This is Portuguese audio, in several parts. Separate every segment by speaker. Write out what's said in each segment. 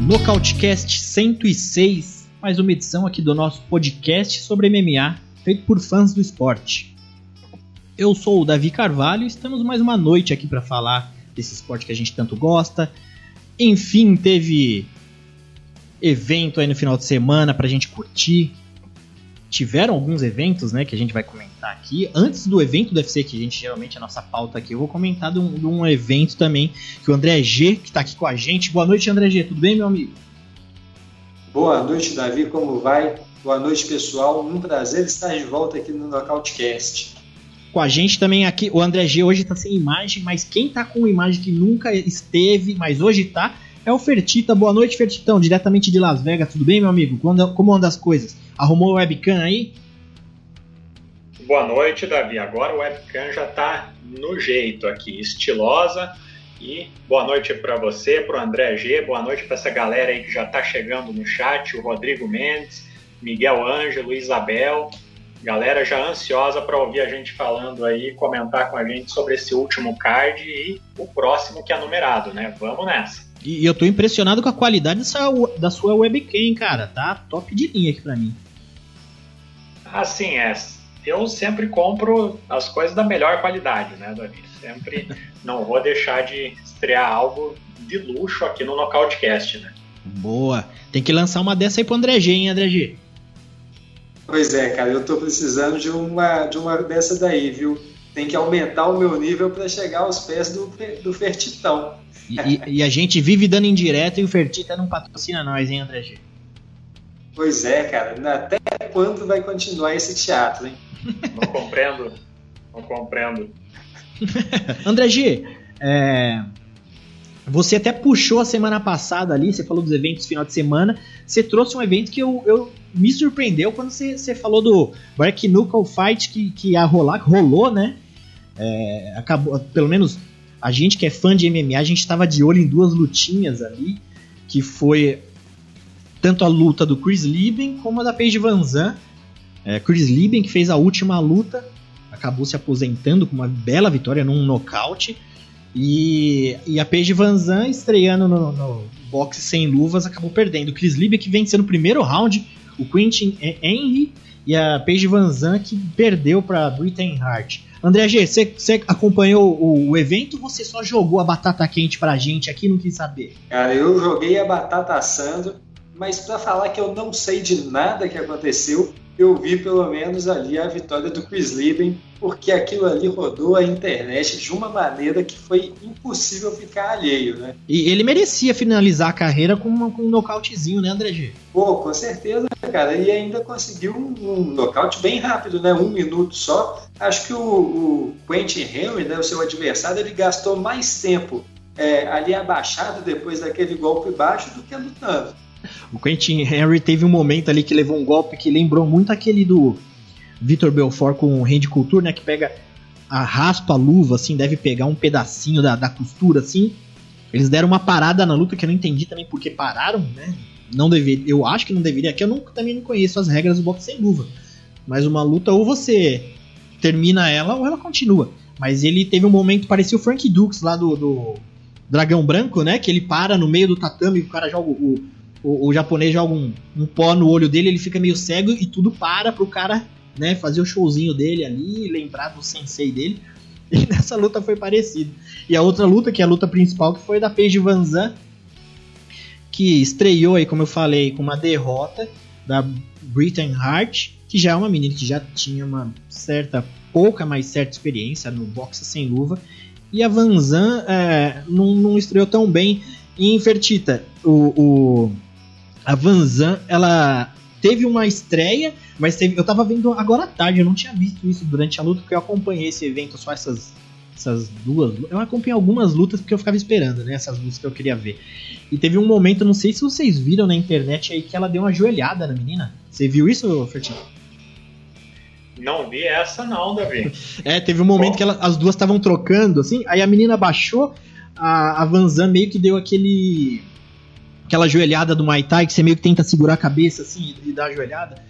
Speaker 1: Nocautecast 106, mais uma edição aqui do nosso podcast sobre MMA, feito por fãs do esporte. Eu sou o Davi Carvalho e estamos mais uma noite aqui para falar desse esporte que a gente tanto gosta. Enfim, teve evento aí no final de semana pra gente curtir. Tiveram alguns eventos, né, que a gente vai comentar aqui. Antes do evento do UFC, que a gente geralmente a nossa pauta aqui, eu vou comentar de um, de um evento também que o André G, que tá aqui com a gente. Boa noite, André G, tudo bem, meu amigo?
Speaker 2: Boa noite, Davi, como vai? Boa noite, pessoal. Um prazer estar de volta aqui no Nocautecast
Speaker 1: com a gente também aqui. O André G hoje tá sem imagem, mas quem tá com imagem que nunca esteve, mas hoje tá, é o Fertita. Boa noite, Fertitão, diretamente de Las Vegas. Tudo bem, meu amigo? Como anda as coisas? Arrumou o webcam aí?
Speaker 3: Boa noite, Davi. Agora o webcam já tá no jeito aqui, estilosa. E boa noite para você, para o André G, boa noite para essa galera aí que já está chegando no chat, o Rodrigo Mendes, Miguel Ângelo, Isabel, Galera já ansiosa para ouvir a gente falando aí, comentar com a gente sobre esse último card e o próximo que é numerado, né? Vamos nessa.
Speaker 1: E eu tô impressionado com a qualidade dessa, da sua webcam, cara. Tá top de linha aqui pra mim.
Speaker 3: Assim, é. Eu sempre compro as coisas da melhor qualidade, né, Davi? Sempre não vou deixar de estrear algo de luxo aqui no Nocautecast, né?
Speaker 1: Boa. Tem que lançar uma dessa aí pro André G, hein, André G?
Speaker 2: Pois é, cara, eu tô precisando de uma, de uma dessa daí, viu? Tem que aumentar o meu nível para chegar aos pés do, do Fertitão.
Speaker 1: E, e, a gente vive dando indireta e o Fertita não patrocina nós, hein, André G?
Speaker 2: Pois é, cara. Até quando vai continuar esse teatro, hein?
Speaker 3: Não compreendo. Não compreendo.
Speaker 1: André G, é, você até puxou a semana passada ali, você falou dos eventos final de semana. Você trouxe um evento que eu, eu me surpreendeu quando você, você falou do Bark Knuckle Fight que, que ia rolar, que rolou, né? É, acabou, pelo menos a gente que é fã de MMA, a gente estava de olho em duas lutinhas ali, que foi tanto a luta do Chris Lieben como a da Paige Van Zandt. É, Chris Lieben que fez a última luta, acabou se aposentando com uma bela vitória num nocaute. E, e a Paige Van Zandt estreando no, no boxe sem luvas acabou perdendo. O Chris que venceu no primeiro round, o Quentin Henry e a Paige Van Zandt que perdeu para Britain Hart. André G, você acompanhou o, o, evento ou você só jogou a batata quente pra gente aqui não quis saber?
Speaker 2: Cara, eu joguei a batata assando, mas para falar que eu não sei de nada que aconteceu, eu vi pelo menos ali a vitória do Chris Lieben, porque aquilo ali rodou a internet de uma maneira que foi impossível ficar alheio, né?
Speaker 1: E ele merecia finalizar a carreira com, uma, com um nocautezinho, né, André G?
Speaker 2: Pô, com certeza, cara. E ainda conseguiu um, um nocaute bem rápido, né? Um minuto só. Acho que o, o Quentin Henry, né, o seu adversário, ele gastou mais tempo é, ali abaixado depois daquele golpe baixo do que lutando.
Speaker 1: O Quentin Henry teve um momento ali que levou um golpe que lembrou muito aquele do Vitor Belfort com o Randy Couture, né? Que pega a raspa a luva, assim, deve pegar um pedacinho da, da costura, assim. Eles deram uma parada na luta que eu não entendi também porque pararam, né? Não deveria, eu acho que não deveria, que eu não, também não conheço as regras do boxe sem luva. Mas uma luta ou você termina ela ou ela continua. Mas ele teve um momento, parecia o Frank Dukes lá do, do Dragão Branco, né? Que ele para no meio do tatame e o cara joga o, o, o japonês joga um, um pó no olho dele, ele fica meio cego e tudo para pro cara né, fazer o showzinho dele ali, lembrar do sensei dele. E nessa luta foi parecido. E a outra luta, que é a luta principal, que foi da Paige Van Zandt, que estreou aí, como eu falei, com uma derrota da Britain Hart, que já é uma menina que já tinha uma certa, pouca mais certa experiência no boxe sem luva. E a Van Zandt é, não, não estreou tão bem. Em Fertita, o, o a Vanzan, ela teve uma estreia, mas teve, eu tava vendo agora à tarde, eu não tinha visto isso durante a luta, porque eu acompanhei esse evento só essas, essas duas. Eu acompanhei algumas lutas porque eu ficava esperando, né? Essas lutas que eu queria ver. E teve um momento, não sei se vocês viram na internet aí, que ela deu uma joelhada na menina. Você viu isso, Fertinho?
Speaker 3: Não vi essa não, Davi.
Speaker 1: é, teve um momento Bom. que ela, as duas estavam trocando, assim, aí a menina baixou, a, a Van Zan meio que deu aquele... Aquela joelhada do Muay Thai, que você meio que tenta segurar a cabeça, assim, e, dar a joelhada.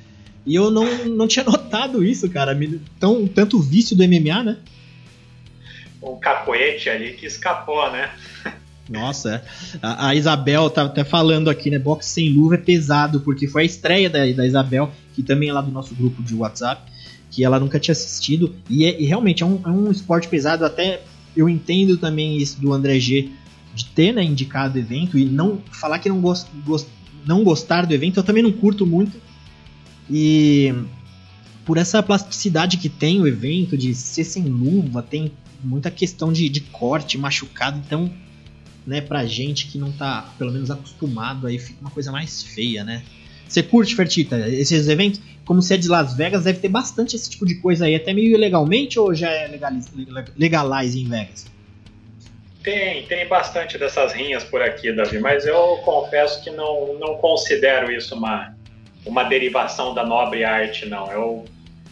Speaker 1: E eu não, não tinha notado isso, cara. Tão, tanto vício do MMA, né?
Speaker 3: Um capoete ali que escapou, né?
Speaker 1: Nossa, é. a, a, Isabel tá até falando aqui, né? Boxe sem luva é pesado, porque foi a estreia da, da Isabel, que também é lá do nosso grupo de WhatsApp, que ela nunca tinha assistido. E, é, e realmente é um, é um esporte pesado, até eu entendo também isso do André G de ter né, indicado o evento e não falar que não, gost, gost, não gostar do evento, eu também não curto muito. E por essa plasticidade que tem o evento, de ser sem luva, tem muita questão de, de corte, machucado, então né, pra gente que não tá, pelo menos, acostumado, aí fica uma coisa mais feia, né? Você curte, Fertita, esses eventos? Como se é de Las Vegas, deve ter bastante esse tipo de coisa aí, até meio ilegalmente ou já é legalize em Vegas?
Speaker 3: Tem, tem bastante dessas rinhas por aqui, Davi, mas eu confesso que não, não considero isso uma, uma derivação da nobre arte, não. Eu,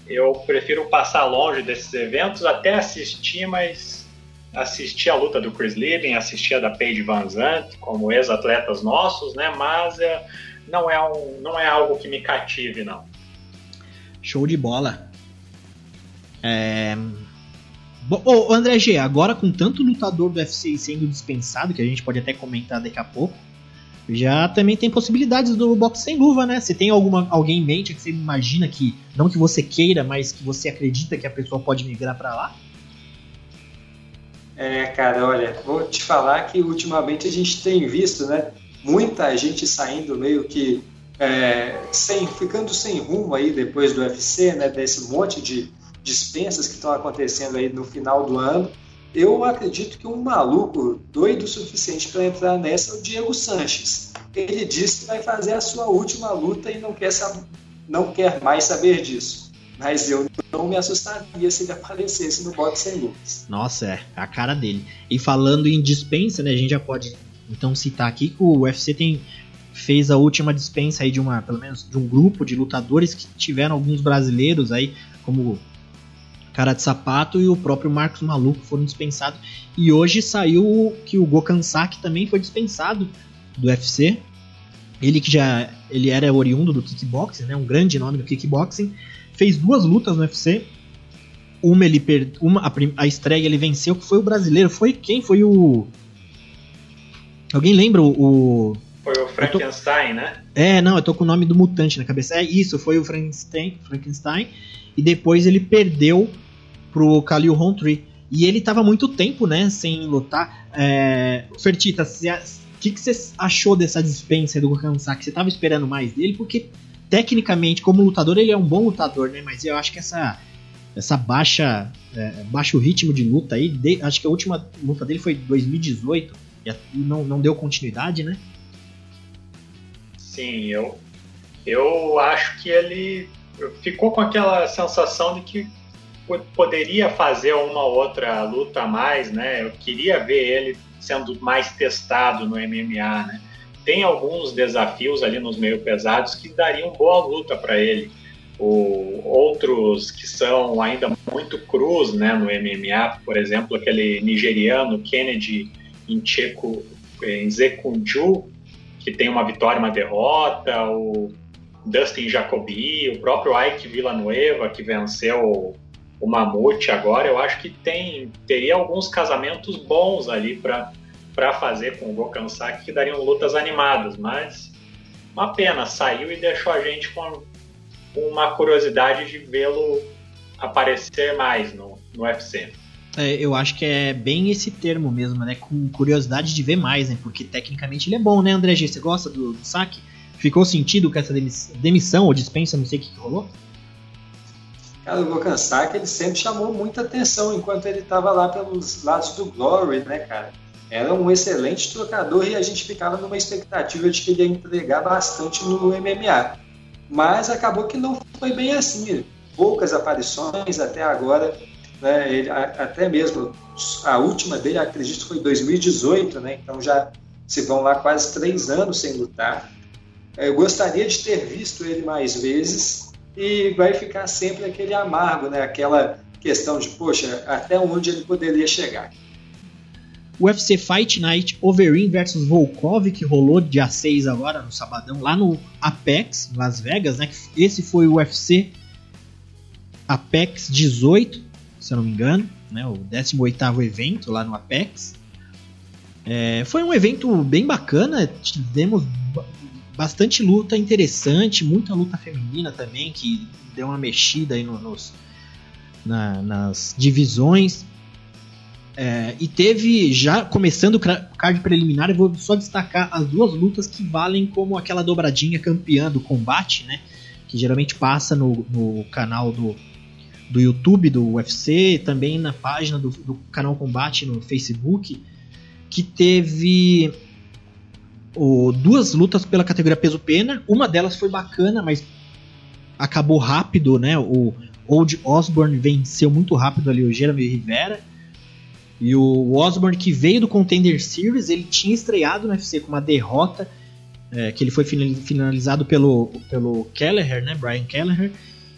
Speaker 3: eu prefiro passar longe desses eventos, até assistir, mas assisti a luta do Chris Lieben, assisti a da Paige Van Zandt, como ex-atletas nossos, né? Mas é, não, é um, não é algo que me cative, não.
Speaker 1: Show de bola. É... Bom, oh, André G, agora com tanto lutador do UFC sendo dispensado, que a gente pode até comentar daqui a pouco, já também tem possibilidades do boxe sem luva, né? Você tem alguma, alguém em mente que você imagina que, não que você queira, mas que você acredita que a pessoa pode migrar para lá?
Speaker 2: É, cara, olha, vou te falar que ultimamente a gente tem visto, né, muita gente saindo meio que é, sem, ficando sem rumo aí depois do UFC, né, desse monte de dispensas que estão acontecendo aí no final do ano. Eu acredito que um maluco doido o suficiente para entrar nessa é o Diego Sanches. Ele disse que vai fazer a sua última luta e não quer, não quer mais saber disso. Mas eu não me assustaria se ele aparecesse no boxe sem luvas.
Speaker 1: Nossa, é a cara dele. E falando em dispensa, né, a gente já pode então citar aqui que o UFC tem fez a última dispensa aí de uma, pelo menos de um grupo de lutadores que tiveram alguns brasileiros aí, como Cara de Sapato e o próprio Marcos Maluco foram dispensados. E hoje saiu que o Gokan Saki também foi dispensado do UFC. Ele que já ele era oriundo do kickboxing, né, um grande nome do kickboxing, fez duas lutas no UFC. Uma ele per... uma a, a estreia ele venceu, que foi o brasileiro. Foi quem? Foi o Alguém lembra o
Speaker 3: Frankenstein, tô... né?
Speaker 1: É, não, eu tô com o nome do mutante na cabeça. É isso, foi o Frankenstein, Frankenstein e depois ele perdeu pro Khalil Rountree. E ele tava muito tempo, né, sem lutar. É... Fertita, o que, que você achou dessa dispensa do Gokan Você tava esperando mais dele? Porque tecnicamente, como lutador, ele é um bom lutador, né? Mas eu acho que essa, essa baixa, é, baixo ritmo de luta aí, de, acho que a última luta dele foi em 2018 e não, não deu continuidade, né?
Speaker 3: Sim, eu, eu acho que ele ficou com aquela sensação de que poderia fazer uma outra luta a mais, né? Eu queria ver ele sendo mais testado no MMA, né? tem alguns desafios ali nos meio pesados que dariam boa luta para ele. O, outros que são ainda muito cruz né, no MMA, por exemplo, aquele nigeriano Kennedy Ncheku Nzekunju, que tem uma vitória uma derrota, o Dustin Jacobi, o próprio Ike Villanueva, que venceu o Mamute agora, eu acho que tem teria alguns casamentos bons ali para fazer com o Gokan Saki que dariam lutas animadas, mas uma pena, saiu e deixou a gente com uma curiosidade de vê-lo aparecer mais no, no UFC.
Speaker 1: É, eu acho que é bem esse termo mesmo, né? Com curiosidade de ver mais, né? Porque tecnicamente ele é bom, né, André G? Você gosta do, do Saki? Ficou sentido com essa demissão ou dispensa, não sei o que, que rolou?
Speaker 2: Cara, o Gokan Saki ele sempre chamou muita atenção enquanto ele estava lá pelos lados do Glory, né, cara? era um excelente trocador e a gente ficava numa expectativa de que ele ia entregar bastante no MMA. Mas acabou que não foi bem assim. Poucas aparições até agora, né, ele, até mesmo a última dele, acredito, foi 2018, né, então já se vão lá quase três anos sem lutar. Eu gostaria de ter visto ele mais vezes, e vai ficar sempre aquele amargo, né? Aquela questão de, poxa, até onde ele poderia chegar.
Speaker 1: O UFC Fight Night Overeem versus Volkov, que rolou dia 6 agora, no sabadão, lá no Apex, Las Vegas, né? Esse foi o UFC Apex 18, se eu não me engano, né? O 18º evento lá no Apex. É, foi um evento bem bacana, tivemos bastante luta interessante, muita luta feminina também, que deu uma mexida aí no, nos, na, nas divisões. É, e teve, já começando o card preliminar, eu vou só destacar as duas lutas que valem como aquela dobradinha campeã do combate, né? Que geralmente passa no, no canal do, do YouTube do UFC, também na página do, do canal Combate no Facebook, que teve o, duas lutas pela categoria peso-pena. Uma delas foi bacana, mas acabou rápido, né? O Old Osborne venceu muito rápido ali o Jeremy Rivera. E o Osborne, que veio do Contender Series, ele tinha estreado no UFC com uma derrota, é, que ele foi finalizado pelo, pelo Kelleher, né, Brian Kelleher,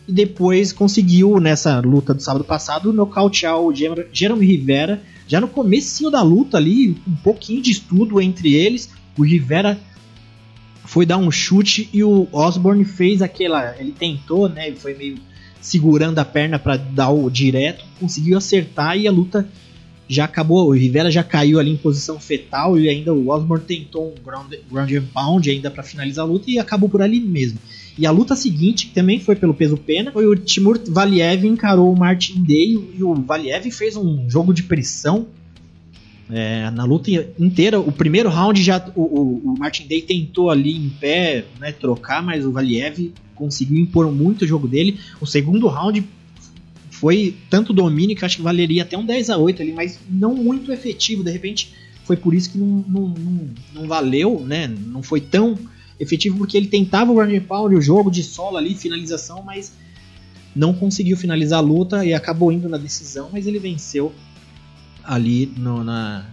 Speaker 1: e depois conseguiu, nessa luta do sábado passado, nocautear o Jeremy Rivera, já no começo da luta ali, um pouquinho de estudo entre eles, o Rivera foi dar um chute e o Osborne fez aquela, ele tentou, né, ele foi meio segurando a perna para dar o direto, conseguiu acertar e a luta já acabou, o Rivera já caiu ali em posição fetal e ainda o Osborne tentou um ground, ground and pound ainda para finalizar a luta e acabou por ali mesmo. E a luta seguinte, que também foi pelo peso pena, foi o Timur Valiev encarou o Martin Day e o Valiev fez um jogo de pressão é, na luta inteira. O primeiro round já o, o, o, Martin Day tentou ali em pé né, trocar, mas o Valiev conseguiu impor muito o jogo dele. O segundo round foi tanto domínio que acho que valeria até um 10 a 8 ali, mas não muito efetivo. De repente foi por isso que não, não, não, não valeu, né? Não foi tão efetivo porque ele tentava o ground pound, o jogo de solo ali, finalização, mas não conseguiu finalizar a luta e acabou indo na decisão, mas ele venceu ali no, na,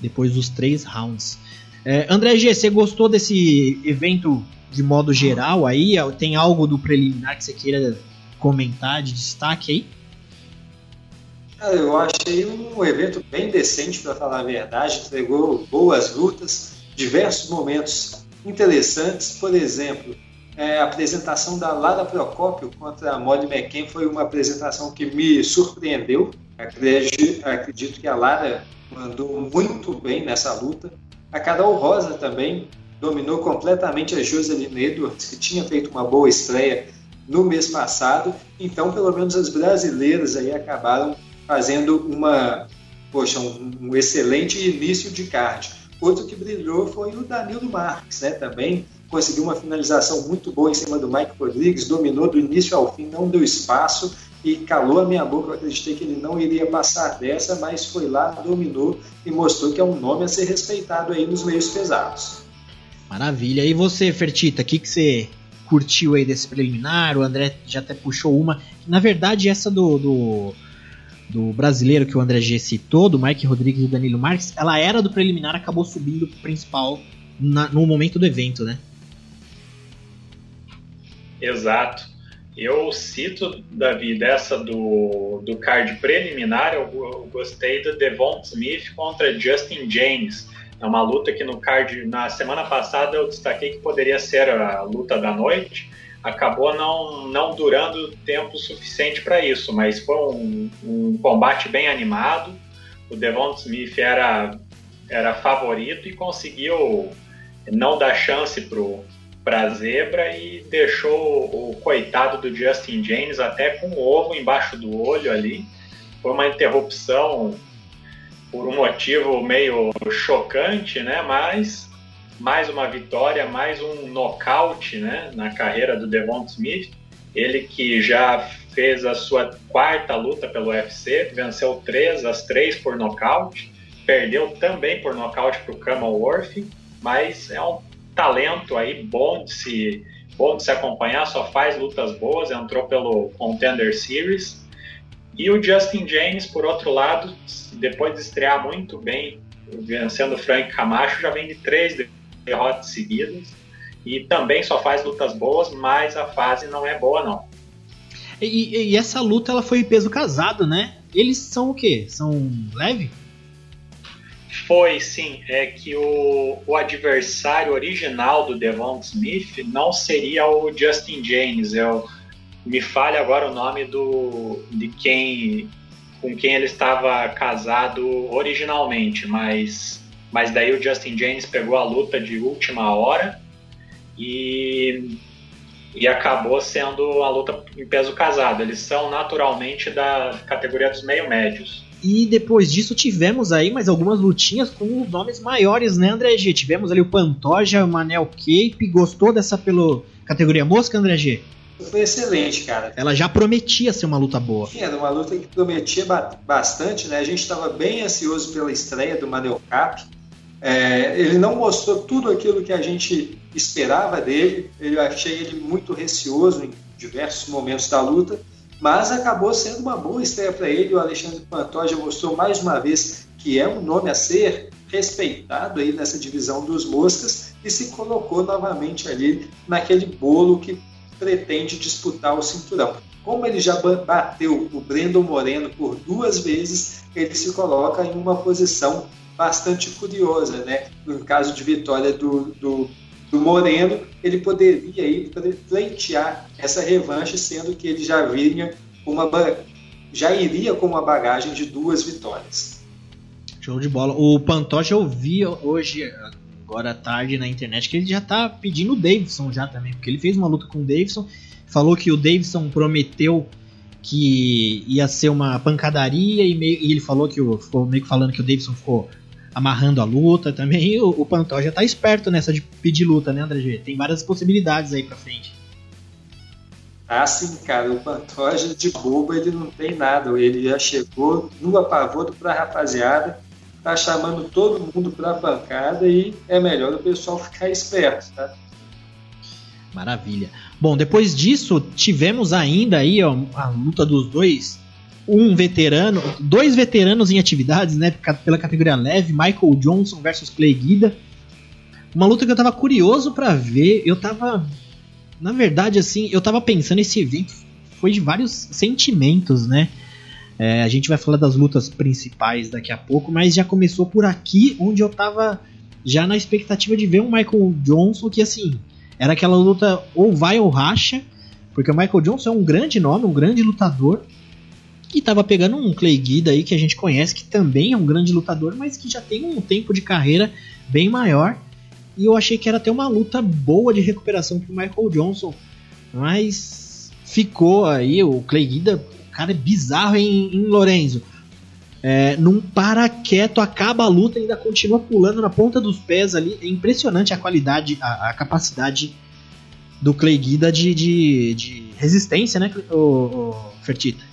Speaker 1: depois dos três rounds. É, André G, você gostou desse evento de modo geral aí? Tem algo do preliminar que você queira comentar de destaque aí?
Speaker 2: Eu achei um evento bem decente, para falar a verdade. Entregou boas lutas, diversos momentos interessantes. Por exemplo, é, a apresentação da Lara Procópio contra a Molly McCain foi uma apresentação que me surpreendeu. Acredito, acredito que a Lara mandou muito bem nessa luta. A Carol Rosa também dominou completamente a Joseline Edwards, que tinha feito uma boa estreia no mês passado. Então, pelo menos as brasileiras aí acabaram fazendo uma, poxa, um, um excelente início de card. Outro que brilhou foi o Danilo Marques, né? Também conseguiu uma finalização muito boa em cima do Mike Rodrigues, dominou do início ao fim, não deu espaço e calou a minha boca. Eu acreditei que ele não iria passar dessa, mas foi lá, dominou e mostrou que é um nome a ser respeitado aí nos meios pesados.
Speaker 1: Maravilha. E você, Fertita, o que, que você curtiu aí desse preliminar? O André já até puxou uma. Na verdade, essa do, do do brasileiro que o André G citou, do Mike Rodrigues e Danilo Marques, ela era do preliminar, acabou subindo pro principal na, no momento do evento, né?
Speaker 3: Exato. Eu cito, Davi, dessa do, do card preliminar, eu, eu gostei do Devon Smith contra Justin James. É uma luta que no card, na semana passada, eu destaquei que poderia ser a luta da noite acabou não, não durando tempo suficiente para isso, mas foi um, um, combate bem animado. O Devon Smith era, era favorito e conseguiu não dar chance para a zebra e deixou o coitado do Justin James até com o ovo embaixo do olho ali. Foi uma interrupção por um motivo meio chocante, né? Mas mais uma vitória, mais um nocaute né, na carreira do Devon Smith. Ele que já fez a sua quarta luta pelo UFC, venceu três, as três por nocaute, perdeu também por nocaute para o Worth, mas é um talento aí bom de se bom de se acompanhar, só faz lutas boas, entrou pelo Contender Series. E o Justin James, por outro lado, depois de estrear muito bem, vencendo Frank Camacho, já vem de três derrotas seguidas e também só faz lutas boas, mas a fase não é boa não.
Speaker 1: E, e, essa luta ela foi peso casado, né? Eles são o quê? São leve?
Speaker 3: Foi, sim. É que o, o adversário original do Devon Smith não seria o Justin James. Eu, me falha agora o nome do de quem com quem ele estava casado originalmente, mas mas daí o Justin James pegou a luta de última hora e e acabou sendo a luta em peso casado. Eles são naturalmente da categoria dos meio médios.
Speaker 1: E depois disso tivemos aí mais algumas lutinhas com nomes maiores, né, André G? Tivemos ali o Pantoja, o Manel Cape. Gostou dessa pelo categoria mosca, André G?
Speaker 2: Foi excelente, cara.
Speaker 1: Ela já prometia ser uma luta boa.
Speaker 2: Sim, era uma luta que prometia bastante, né? A gente estava bem ansioso pela estreia do Manel Cap. É, ele não mostrou tudo aquilo que a gente esperava dele. Eu achei ele muito receoso em diversos momentos da luta, mas acabou sendo uma boa estreia para ele. O Alexandre Pantoja mostrou mais uma vez que é um nome a ser respeitado aí nessa divisão dos moscas e se colocou novamente ali naquele bolo que pretende disputar o cinturão. Como ele já bateu o Brandon Moreno por duas vezes, ele se coloca em uma posição bastante curiosa, né? No caso de vitória do, do, do Moreno, ele poderia aí pleitear essa revanche, sendo que ele já vinha uma já iria com uma bagagem de duas vitórias.
Speaker 1: Show de bola. O Pantoja eu vi hoje, agora à tarde na internet, que ele já tá pedindo o Davidson já também, porque ele fez uma luta com o Davidson, falou que o Davidson prometeu que ia ser uma pancadaria e, meio, e ele falou que o, ficou meio que falando que o Davidson ficou amarrando a luta também. o, o Pantoja tá esperto nessa de pedir luta, né, André G? Tem várias possibilidades aí pra frente.
Speaker 2: Ah, sim, cara, o Pantoja de bobo ele não tem nada. Ele já chegou no apavoro pra rapaziada, tá chamando todo mundo pra pancada e é melhor o pessoal ficar esperto, tá?
Speaker 1: Maravilha. Bom, depois disso, tivemos ainda aí ó, a luta dos dois um veterano, dois veteranos em atividades, né, pela categoria leve, Michael Johnson versus Clay Guida. Uma luta que eu tava curioso para ver, eu tava na verdade assim, eu tava pensando esse evento foi de vários sentimentos, né? É, a gente vai falar das lutas principais daqui a pouco, mas já começou por aqui, onde eu tava já na expectativa de ver um Michael Johnson que assim, era aquela luta ou vai ou racha, porque o Michael Johnson é um grande nome, um grande lutador, e tava pegando um Clay Guida aí que a gente conhece, que também é um grande lutador, mas que já tem um tempo de carreira bem maior. E eu achei que era até uma luta boa de recuperação pro Michael Johnson. Mas ficou aí, o Clay Guida, o cara é bizarro em, em Lorenzo. É, num para quieto, acaba a luta ainda continua pulando na ponta dos pés ali. É impressionante a qualidade, a, a capacidade do Clay Guida de, de, de resistência, né, o, o Fertita?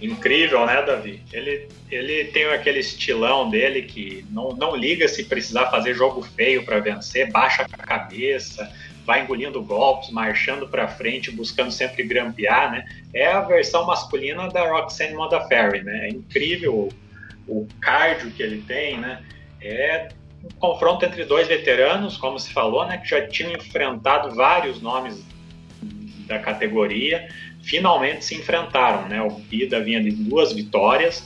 Speaker 3: Incrível, né, Davi? Ele, ele tem aquele estilão dele que não, não liga se precisar fazer jogo feio para vencer, baixa a cabeça, vai engolindo golpes, marchando para frente, buscando sempre grampear, né? É a versão masculina da Roxanne Modafferi, né? É incrível o, o cardio que ele tem, né? É um confronto entre dois veteranos, como se falou, né? Que já tinham enfrentado vários nomes da categoria finalmente se enfrentaram. Né? O Bida vinha de duas vitórias,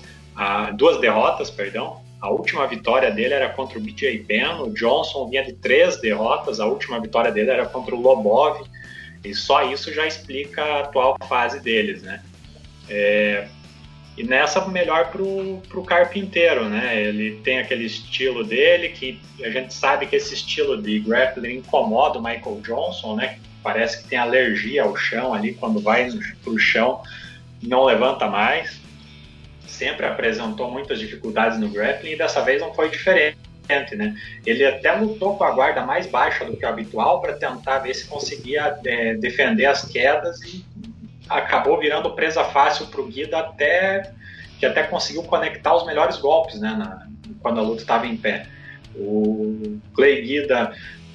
Speaker 3: duas derrotas, perdão. A última vitória dele era contra o BJ Penn. O Johnson vinha de três derrotas. A última vitória dele era contra o Lobov. E só isso já explica a atual fase deles, né? É, e nessa melhor pro, pro carpinteiro, né? Ele tem aquele estilo dele que a gente sabe que esse estilo de grappling incomoda o Michael Johnson, né? Parece que tem alergia ao chão ali, quando vai para o chão não levanta mais. Sempre apresentou muitas dificuldades no grappling e dessa vez não foi diferente. Né? Ele até lutou com a guarda mais baixa do que o habitual para tentar ver se conseguia é, defender as quedas e acabou virando presa fácil para o Guida até que até conseguiu conectar os melhores golpes né, na, quando a luta estava em pé. O Clay Guida,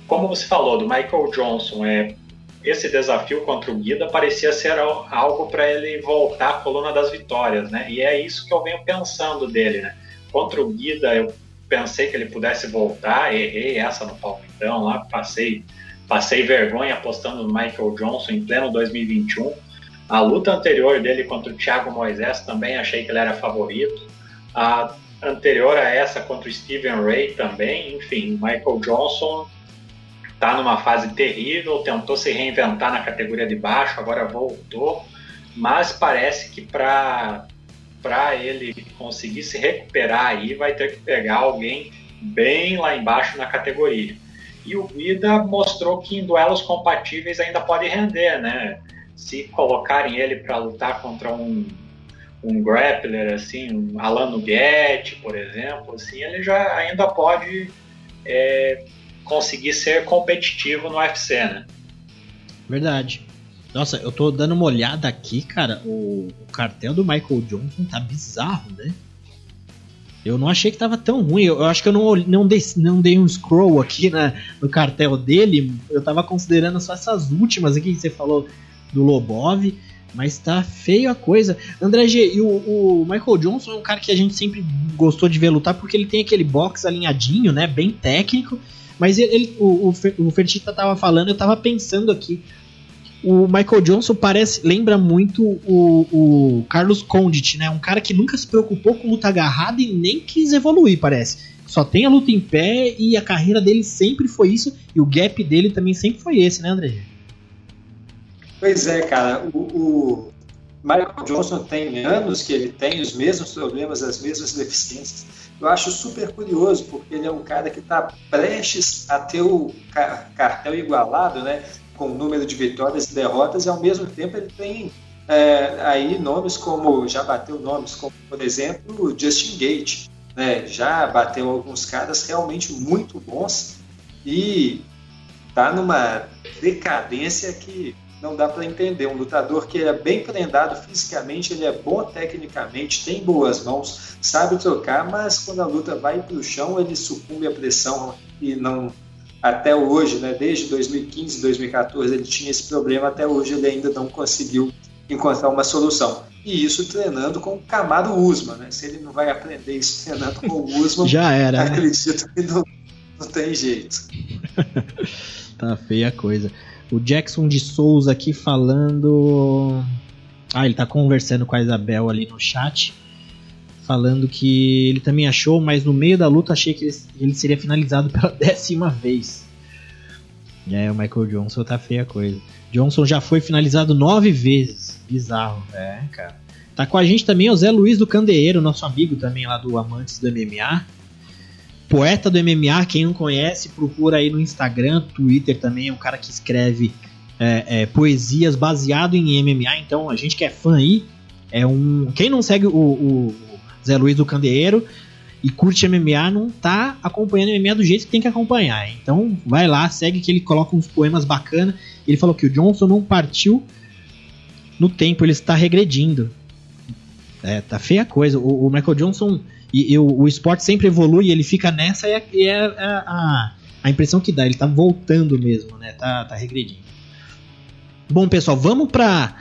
Speaker 3: como você falou, do Michael Johnson, é esse desafio contra o Guida parecia ser algo para ele voltar à coluna das vitórias, né? E é isso que eu venho pensando dele, né? Contra o Guida, eu pensei que ele pudesse voltar, errei essa no palpitão lá, passei, passei vergonha apostando no Michael Johnson em pleno 2021, A luta anterior dele contra o Thiago Moisés também achei que ele era favorito. A anterior a essa contra o Steven Ray também. Enfim, Michael Johnson está numa fase terrível, tentou se reinventar na categoria de baixo, agora voltou, mas parece que para para ele conseguir se recuperar aí vai ter que pegar alguém bem lá embaixo na categoria. E o Guida mostrou que em duelos compatíveis ainda pode render, né? Se colocarem ele para lutar contra um, um grappler, assim, um Alan Nugget, por exemplo, assim, ele já ainda pode é, conseguir ser competitivo no UFC, né?
Speaker 1: Verdade. Nossa, eu tô dando uma olhada aqui, cara. O, o cartel do Michael Johnson tá bizarro, né? Eu não achei que tava tão ruim. Eu, eu acho que eu não, não, dei, não dei um scroll aqui na, no cartel dele. Eu tava considerando só essas últimas aqui que você falou do Lobov. Mas tá feio a coisa. André G, e o, o, Michael Johnson é um cara que a gente sempre gostou de ver lutar porque ele tem aquele box alinhadinho, né? Bem técnico. Mas ele, o, o, o Fertita tava falando, eu tava pensando aqui o Michael Johnson parece lembra muito o, o Carlos Condit, né? Um cara que nunca se preocupou com luta agarrada e nem quis evoluir, parece. Só tem a luta em pé e a carreira dele sempre foi isso e o gap dele também sempre foi esse, né, André?
Speaker 2: Pois é, cara. O, o Michael Johnson tem anos que ele tem os mesmos problemas, as mesmas deficiências. Eu acho super curioso, porque ele é um cara que está prestes a ter o cartel igualado, né? com número de vitórias e derrotas, e ao mesmo tempo ele tem é, aí nomes como, já bateu nomes como, por exemplo, Justin Gate, né? já bateu alguns caras realmente muito bons e tá numa decadência que não dá para entender. Um lutador que é bem prendado fisicamente, ele é bom tecnicamente, tem boas mãos, sabe trocar, mas quando a luta vai para o chão, ele sucumbe à pressão e não até hoje, né, desde 2015, 2014, ele tinha esse problema, até hoje ele ainda não conseguiu encontrar uma solução. E isso treinando com o Camaro Usman, né? Se ele não vai aprender isso treinando com o Usman,
Speaker 1: já era.
Speaker 2: Né? Acredito né? que não, não tem jeito.
Speaker 1: tá feia a coisa. O Jackson de Souza aqui falando. Ah, ele tá conversando com a Isabel ali no chat falando que ele também achou, mas no meio da luta achei que ele, seria finalizado pela décima vez. É, o Michael Johnson tá feia a coisa. Johnson já foi finalizado nove vezes. Bizarro. É, cara. Tá com a gente também o Zé Luiz do Candeeiro, nosso amigo também lá do Amantes do MMA. Poeta do MMA, quem não conhece, procura aí no Instagram, Twitter também, é um cara que escreve é, é, poesias baseado em MMA, então a gente que é fã aí, é um. Quem não segue o, o, Zé Luiz do Candeeiro e curte MMA, não tá acompanhando MMA do jeito que tem que acompanhar. Então vai lá, segue que ele coloca uns poemas bacana. Ele falou que o Johnson não partiu no tempo, ele está regredindo. É, tá feia a coisa. O, o Michael Johnson e, e o, esporte sempre evolui e ele fica nessa e é, é a, a, impressão que dá. Ele tá voltando mesmo, né? Tá, tá regredindo. Bom, pessoal, vamos para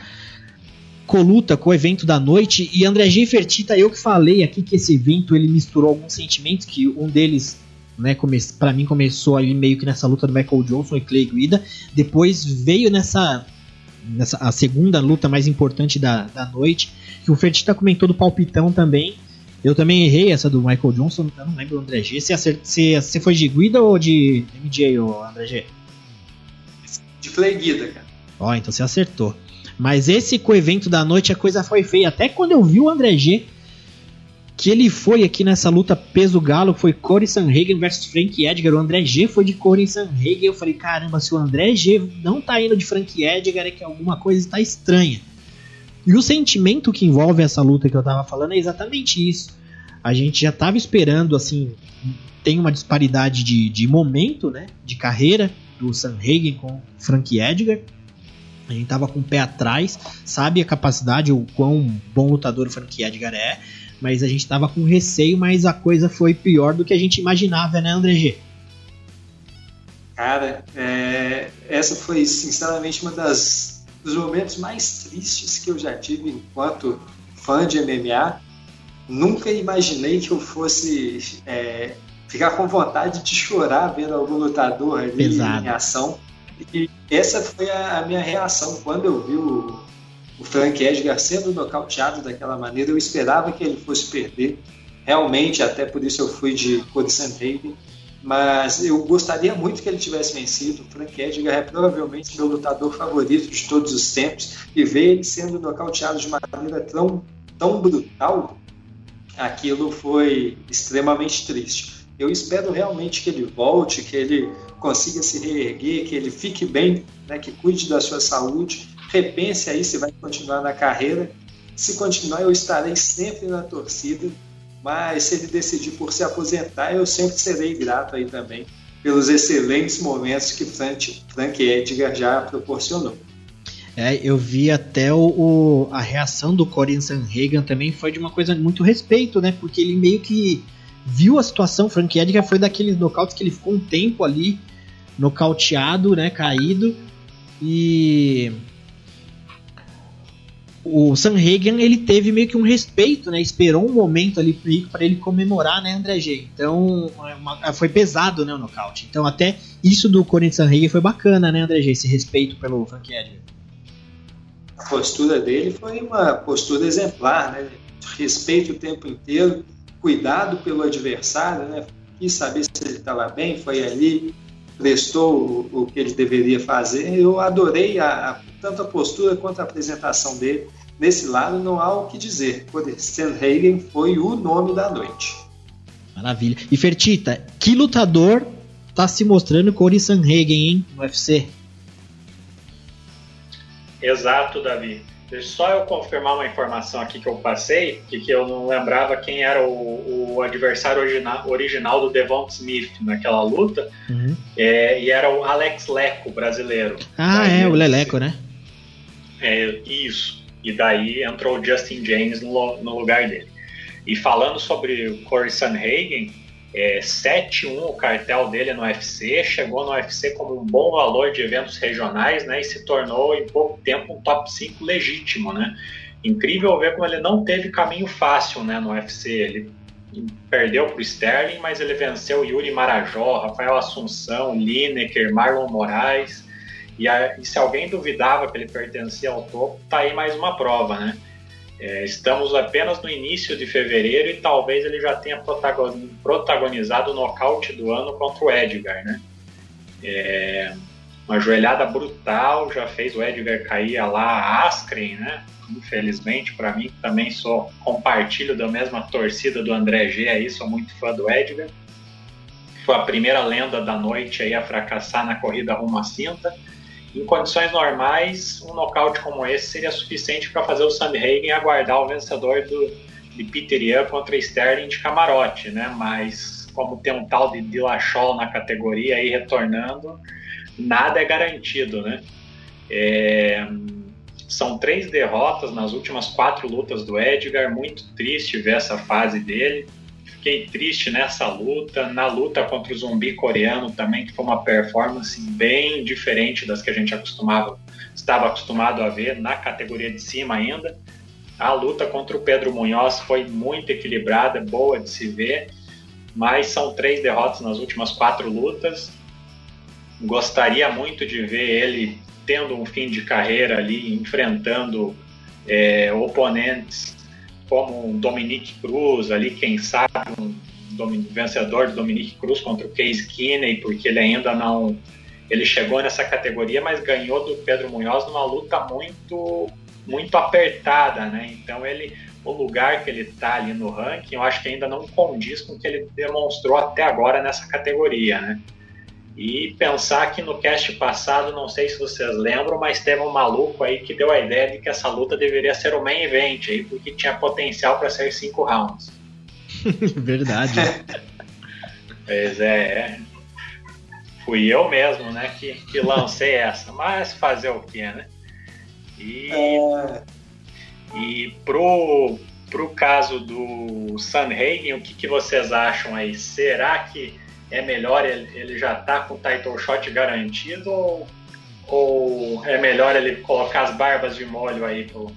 Speaker 1: coluta com o evento da noite e André G. Fertita, eu que falei aqui que esse evento ele misturou alguns sentimentos, que um deles, né, para mim começou ali meio que nessa luta do Michael Johnson e Clay Guida, depois veio nessa, nessa a segunda luta mais importante da, da noite, que o Fertita comentou do palpitão também, eu também errei essa do Michael Johnson, eu não lembro do André G. Você, você foi de Guida ou de MJ, ou André G?
Speaker 2: De Clay Guida, cara.
Speaker 1: Ó, então você acertou. Mas esse coevento da noite a coisa foi feia. Até quando eu vi o André G, que ele foi aqui nessa luta peso galo, foi Corey Sanhagen versus Frank Edgar. O André G foi de Corey Sanhagen. Eu falei, caramba, se o André G não tá indo de Frank Edgar, é que alguma coisa está estranha. E o sentimento que envolve essa luta que eu tava falando é exatamente isso. A gente já tava esperando, assim, tem uma disparidade de, de momento, né, de carreira do Sanhagen com Frank Edgar. A gente tava com o pé atrás, sabe a capacidade, o quão bom lutador o Frank Edgar é, mas a gente tava com receio, mas a coisa foi pior do que a gente imaginava, né, André G?
Speaker 2: Cara, é, essa foi sinceramente uma das dos momentos mais tristes que eu já tive enquanto fã de MMA. Nunca imaginei que eu fosse é, ficar com vontade de chorar vendo algum lutador ali
Speaker 1: Pesado.
Speaker 2: em ação. E essa foi a, a minha reação quando eu vi o, o Frank Edgar sendo nocauteado daquela maneira. Eu esperava que ele fosse perder, realmente, até por isso eu fui de Cody Sanhagen, mas eu gostaria muito que ele tivesse vencido. O Frank Edgar é provavelmente meu lutador favorito de todos os tempos, e ver ele sendo nocauteado de maneira tão, tão brutal, aquilo foi extremamente triste. Eu espero realmente que ele volte, que ele consiga se reerguer, que ele fique bem, né, que cuide da sua saúde, repense aí se vai continuar na carreira. Se continuar, eu estarei sempre na torcida, mas se ele decidir por se aposentar, eu sempre serei grato aí também pelos excelentes momentos que Frank, Frank Edgar já proporcionou.
Speaker 1: É, eu vi até o, o a reação do Corin Sanhagen também foi de uma coisa muito respeito, né? Porque ele meio que viu a situação. Frank Edgar foi daqueles nocautes que ele ficou um tempo ali nocauteado, né? Caído. E o Sanhagen ele teve meio que um respeito, né? Esperou um momento ali para ele comemorar, né, André G? Então é foi pesado, né, o nocaute. Então até isso do Corinthians Sanhagen foi bacana, né, André G? Esse respeito pelo Frank Edgar.
Speaker 2: A postura dele foi uma postura exemplar, né? Respeito o tempo inteiro, cuidado pelo adversário, né? Quis saber se ele estava bem, foi ali, prestou o, o, que ele deveria fazer. Eu adorei a, a, tanto a postura quanto a apresentação dele nesse lado não há o que dizer. Hagen foi o nome da noite.
Speaker 1: Maravilha. E Fertita, que lutador tá se mostrando Corey Sanhagen, hein, no UFC?
Speaker 3: Exato, Davi. Deixa só eu confirmar uma informação aqui que eu passei, que, que eu não lembrava quem era o, o adversário original, original do Devon Smith naquela luta, uhum. é, e era o Alex Leco, brasileiro.
Speaker 1: Ah, é, o Leleco, né?
Speaker 3: É, isso. E daí entrou o Justin James no, no lugar dele. E falando sobre o Corey Sanhagen, é, 7-1 o cartel dele no UFC, chegou no UFC como um bom valor de eventos regionais, né, e se tornou em pouco tempo um top 5 legítimo, né. Incrível ver como ele não teve caminho fácil, né, no UFC. Ele perdeu para o Sterling, mas ele venceu Yuri Marajó, Rafael Assunção, Lineker, Marlon Moraes. E, a, e, se alguém duvidava que ele pertencia ao topo, tá aí mais uma prova, né? É, estamos apenas no início de fevereiro e talvez ele já tenha protagonizado o nocaute do ano contra o Edgar, né? É, uma joelhada brutal já fez o Edgar cair lá a Askren, né? Infelizmente, para mim, também sou compartilho da mesma torcida do André G aí, sou muito fã do Edgar. Foi a primeira lenda da noite aí a fracassar na corrida rumo à cinta. Em condições normais, um nocaute como esse seria suficiente para fazer o Sandhagen aguardar o vencedor do, de Peter Yan contra Sterling de camarote, né? Mas como tem um tal de Dillashaw na categoria aí retornando, nada é garantido, né? É, são três derrotas nas últimas quatro lutas do Edgar, muito triste ver essa fase dele fiquei triste nessa luta, na luta contra o zumbi coreano também, que foi uma performance bem diferente das que a gente acostumava, estava acostumado a ver na categoria de cima ainda. A luta contra o Pedro Munhoz foi muito equilibrada, boa de se ver, mas são três derrotas nas últimas quatro lutas. Gostaria muito de ver ele tendo um fim de carreira ali, enfrentando é, oponentes como um Dominique Cruz ali, quem sabe um vencedor do Dominique Cruz contra o Case Kinney, porque ele ainda não ele chegou nessa categoria, mas ganhou do Pedro Munhoz numa luta muito muito apertada, né? Então ele o lugar que ele está ali no ranking, eu acho que ainda não condiz com o que ele demonstrou até agora nessa categoria, né? E pensar que no cast passado, não sei se vocês lembram, mas teve um maluco aí que deu a ideia de que essa luta deveria ser o main event aí, porque tinha potencial para ser cinco rounds.
Speaker 1: Verdade.
Speaker 3: pois é, é, fui eu mesmo, né, que, que lancei essa. Mas fazer o que, né? E, é... e pro, pro caso do Sanhagen, o que, que vocês acham aí? Será que é melhor ele, ele já tá com o title shot garantido ou, ou é melhor ele colocar as barbas de molho aí pro,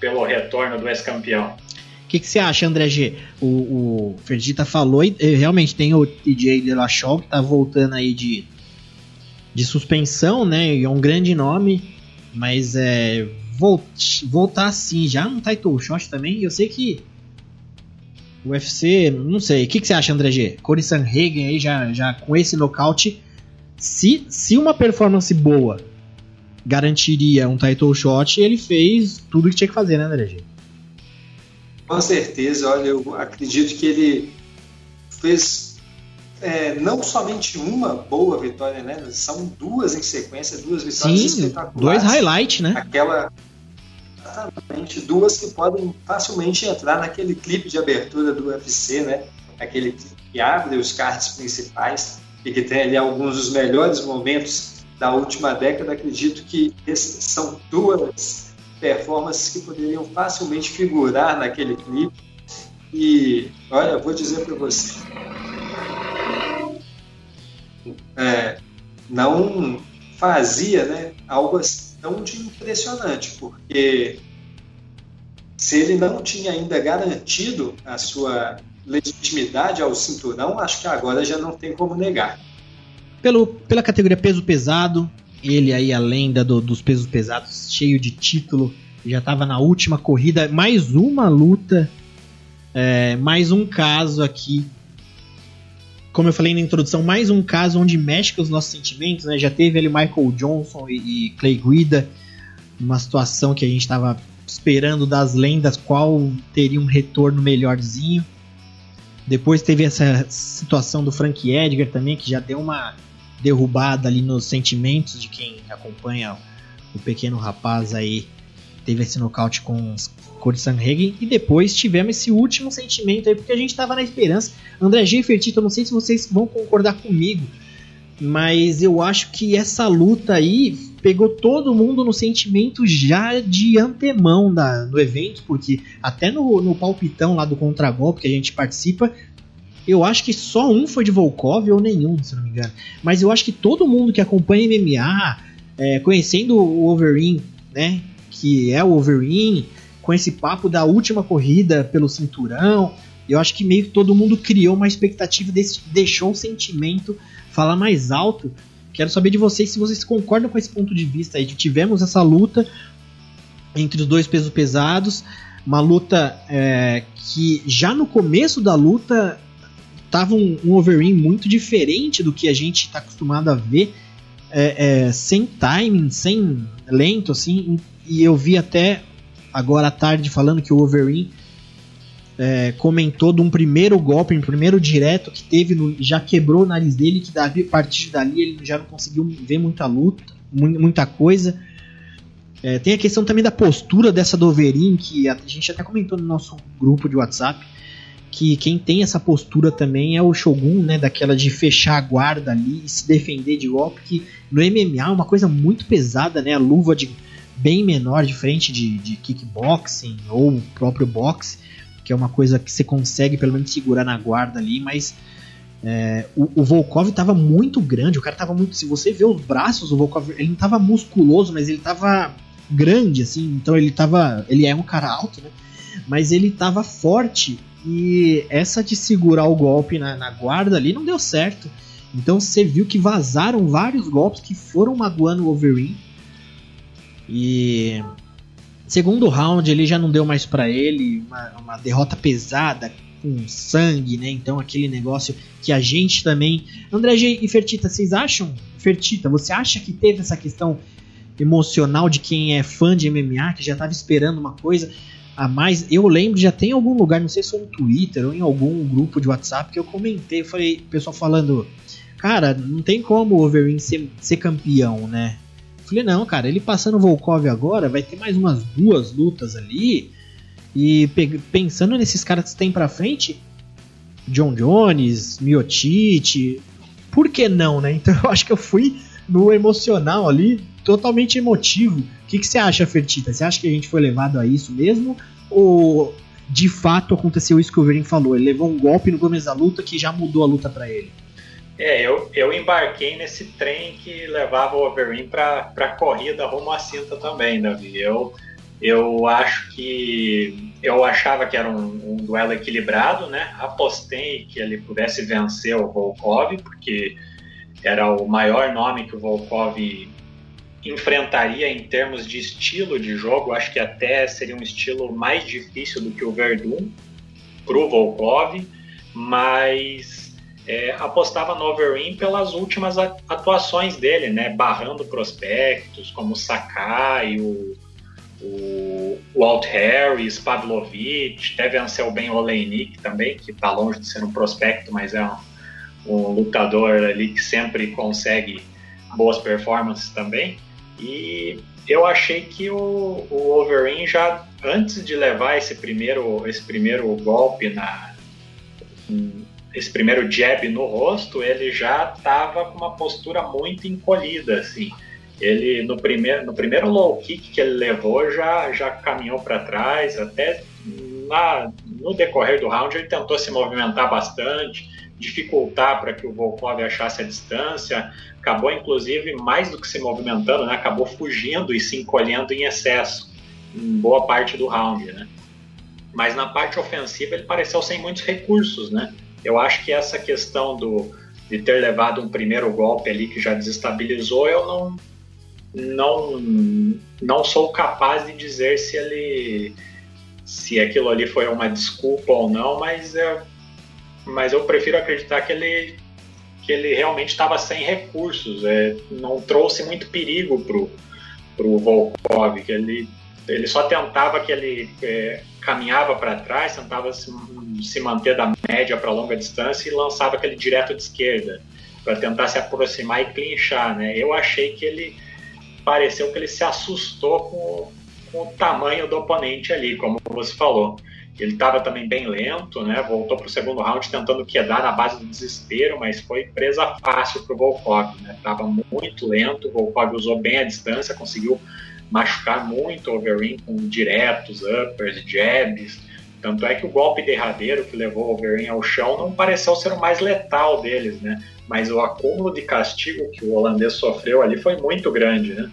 Speaker 3: pelo retorno do ex-campeão?
Speaker 1: O que, que, você acha, André G? O, o Ferdita falou e realmente tem o TJ Delachaux que tá voltando aí de, de suspensão, né? E é um grande nome, mas é, voltar assim, já no title shot também. Eu sei que UFC, não sei. O que, que você acha, André G? Corey Sanhagen aí já, já com esse nocaute. Se, se uma performance boa garantiria um title shot, ele fez tudo que tinha que fazer, né, André G?
Speaker 2: Com certeza, olha, eu acredito que ele fez é, não somente uma boa vitória, né? São duas em sequência, duas vitórias
Speaker 1: Sim, espetaculares. Dois highlights, né?
Speaker 2: Aquela. Exatamente, duas que podem facilmente entrar naquele clipe de abertura do UFC, né? Aquele que abre os cards principais e que tem ali alguns dos melhores momentos da última década. Acredito que são duas performances que poderiam facilmente figurar naquele clipe. E olha, vou dizer para você, é, não fazia né, algo tão de impressionante, porque se ele não tinha ainda garantido a sua legitimidade ao cinturão, acho que agora já não tem como negar.
Speaker 1: Pelo, pela categoria peso pesado, ele aí, a lenda do, dos pesos pesados, cheio de título, já estava na última corrida. Mais uma luta, é, mais um caso aqui. Como eu falei na introdução, mais um caso onde mexe com os nossos sentimentos. Né? Já teve ali Michael Johnson e, e Clay Guida, uma situação que a gente estava esperando das lendas qual teria um retorno melhorzinho. Depois teve essa situação do Frank Edgar também, que já deu uma derrubada ali nos sentimentos de quem acompanha o pequeno rapaz aí. Teve esse nocaute com Cody Sanhagen e depois tivemos esse último sentimento aí, porque a gente estava na esperança. André G. Eu não sei se vocês vão concordar comigo, mas eu acho que essa luta aí pegou todo mundo no sentimento já de antemão da, do evento, porque até no, no palpitão lá do contragolpe que a gente participa, eu acho que só um foi de Volkov ou nenhum, se não me engano. Mas eu acho que todo mundo que acompanha MMA, é, conhecendo o Wolverine, né? Que é o Wolverine, com esse papo da última corrida pelo cinturão, eu acho que meio que todo mundo criou uma expectativa, desse, deixou o sentimento falar mais alto. Quero saber de vocês se vocês concordam com esse ponto de vista aí. Tivemos essa luta entre os dois pesos pesados, uma luta é, que já no começo da luta tava um, um muito diferente do que a gente está acostumado a ver, é, é, sem timing, sem lento, assim. E eu vi até agora à tarde falando que o Wolverine é, comentou de um primeiro golpe, um primeiro direto que teve, no, já quebrou o nariz dele, que a partir dali ele já não conseguiu ver muita luta, muita coisa. É, tem a questão também da postura dessa do Wolverine, que a gente até comentou no nosso grupo de WhatsApp que quem tem essa postura também é o Shogun, né? Daquela de fechar a guarda ali e se defender de golpe, que no MMA é uma coisa muito pesada, né? A luva de bem menor, diferente de, de kickboxing ou o próprio boxe, que é uma coisa que você consegue pelo menos segurar na guarda ali, mas é, o, o, Volkov estava muito grande, o cara estava muito. Se você vê os braços, o Volkov ele não estava musculoso, mas ele estava grande, assim, então ele tava. Ele é um cara alto, né? Mas ele estava forte e essa de segurar o golpe na, na guarda ali não deu certo. Então você viu que vazaram vários golpes que foram magoando o Wolverine. E segundo round ele já não deu mais para ele, uma, uma, derrota pesada com sangue, né? Então aquele negócio que a gente também, André G e Fertita, vocês acham? Fertita, você acha que teve essa questão emocional de quem é fã de MMA que já estava esperando uma coisa? a mais. Eu lembro, já tem algum lugar, não sei se foi no Twitter ou em algum grupo de WhatsApp, que eu comentei, falei, pessoal falando, cara, não tem como o Wolverine ser, ser campeão, né? Falei, não, cara, ele passando o Volkov agora, vai ter mais umas duas lutas ali. E pensando nesses caras que tem pra frente, John Jones, Miotite, por que não, né? Então eu acho que eu fui no emocional ali, totalmente emotivo. O que, que você acha, Fertita? Você acha que a gente foi levado a isso mesmo? Ou de fato aconteceu isso que o Wolverine falou? Ele levou um golpe no começo da luta que já mudou a luta para ele?
Speaker 3: É, eu, eu embarquei nesse trem que levava o Wolverine para a corrida rumo à cinta também, Davi. Eu, eu acho que eu achava que era um, um, duelo equilibrado, né? Apostei que ele pudesse vencer o Volkov, porque era o maior nome que o Volkov enfrentaria em termos de estilo de jogo, acho que até seria um estilo mais difícil do que o Verdun pro Volkov, mas é, apostava no Overeem pelas últimas atuações dele, né, barrando prospectos como Sakai, o, o, o Alt Harris, Pavlovich, bem o Oleinik também, que está longe de ser um prospecto, mas é um, um lutador ali que sempre consegue boas performances também. E eu achei que o, o Wolverine já antes de levar esse primeiro esse primeiro golpe na esse primeiro jab no rosto, ele já estava com uma postura muito encolhida assim. Ele no primeiro no primeiro low kick que ele levou já já caminhou para trás, até na, no decorrer do round ele tentou se movimentar bastante, dificultar para que o Volkov achasse a distância, acabou inclusive mais do que se movimentando, né, acabou fugindo e se encolhendo em excesso em boa parte do round, né? Mas na parte ofensiva ele pareceu sem muitos recursos, né? Eu acho que essa questão do de ter levado um primeiro golpe ali que já desestabilizou, eu não não não sou capaz de dizer se ele se aquilo ali foi uma desculpa ou não, mas eu, mas eu prefiro acreditar que ele que ele realmente estava sem recursos, é, não trouxe muito perigo pro pro Volkov, que ele ele só tentava que ele é, caminhava para trás, tentava se, se manter da média para longa distância e lançava aquele direto de esquerda para tentar se aproximar e clinchar, né? Eu achei que ele pareceu que ele se assustou com, com o tamanho do oponente ali, como você falou. Ele estava também bem lento, né? Voltou para o segundo round tentando quedar na base do desespero, mas foi presa fácil para o Volkov, né? Tava muito lento, o Volkov usou bem a distância, conseguiu machucar muito o Overeem com diretos, uppers, jabs. Tanto é que o golpe derradeiro que levou o Overeem ao chão não pareceu ser o mais letal deles, né? Mas o acúmulo de castigo que o holandês sofreu ali foi muito grande, né?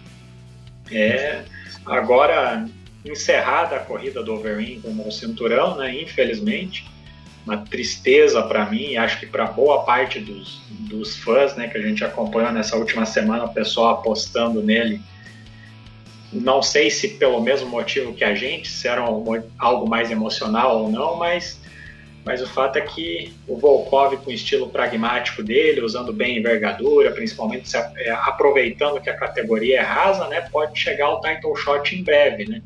Speaker 3: É, agora, encerrada a corrida do Overeem com o cinturão, né? Infelizmente, uma tristeza para mim e acho que para boa parte dos, dos fãs, né? Que a gente acompanhou nessa última semana, o pessoal apostando nele não sei se pelo mesmo motivo que a gente, se era um, algo mais emocional ou não, mas, mas o fato é que o Volkov, com o estilo pragmático dele, usando bem envergadura, principalmente se, é, aproveitando que a categoria é rasa, né, pode chegar ao title shot em breve. Né?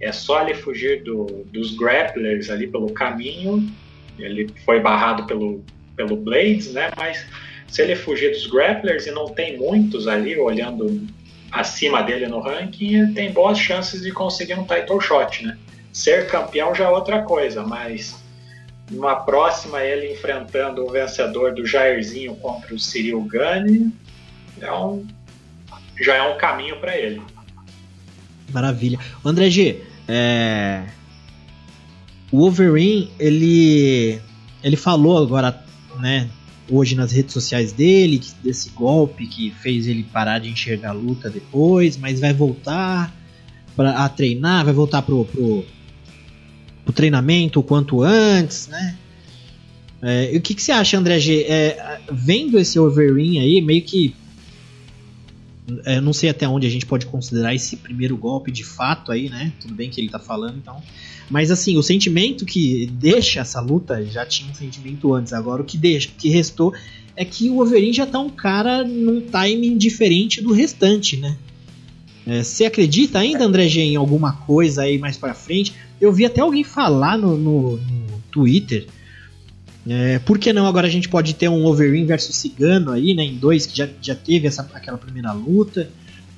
Speaker 3: É só ele fugir do, dos grapplers ali pelo caminho. Ele foi barrado pelo, pelo Blades, né? mas se ele fugir dos grapplers, e não tem muitos ali olhando acima dele no ranking, tem boas chances de conseguir um title shot, né? Ser campeão já é outra coisa, mas numa próxima ele enfrentando o vencedor do Jairzinho contra o Cyril Gane, é um, já é um caminho para ele.
Speaker 1: Maravilha. André G, é... o Wolverine, ele, ele falou agora, né, hoje nas redes sociais dele, desse golpe que fez ele parar de enxergar a luta depois, mas vai voltar pra, a treinar, vai voltar pro, pro, pro treinamento o quanto antes, né? É, o que, que você acha, André G? É, vendo esse Overeem aí, meio que. É, não sei até onde a gente pode considerar esse primeiro golpe de fato aí, né? Tudo bem que ele tá falando, então. Mas assim, o sentimento que deixa essa luta já tinha um sentimento antes. Agora o que deixa, o que restou é que o Wolverine já tá um cara num timing diferente do restante, né? É, você acredita ainda, André G, em alguma coisa aí mais para frente? Eu vi até alguém falar no, no, no Twitter. É, por que não agora a gente pode ter um Wolverine versus Cigano aí, né? Em dois, que já, já teve essa, aquela primeira luta.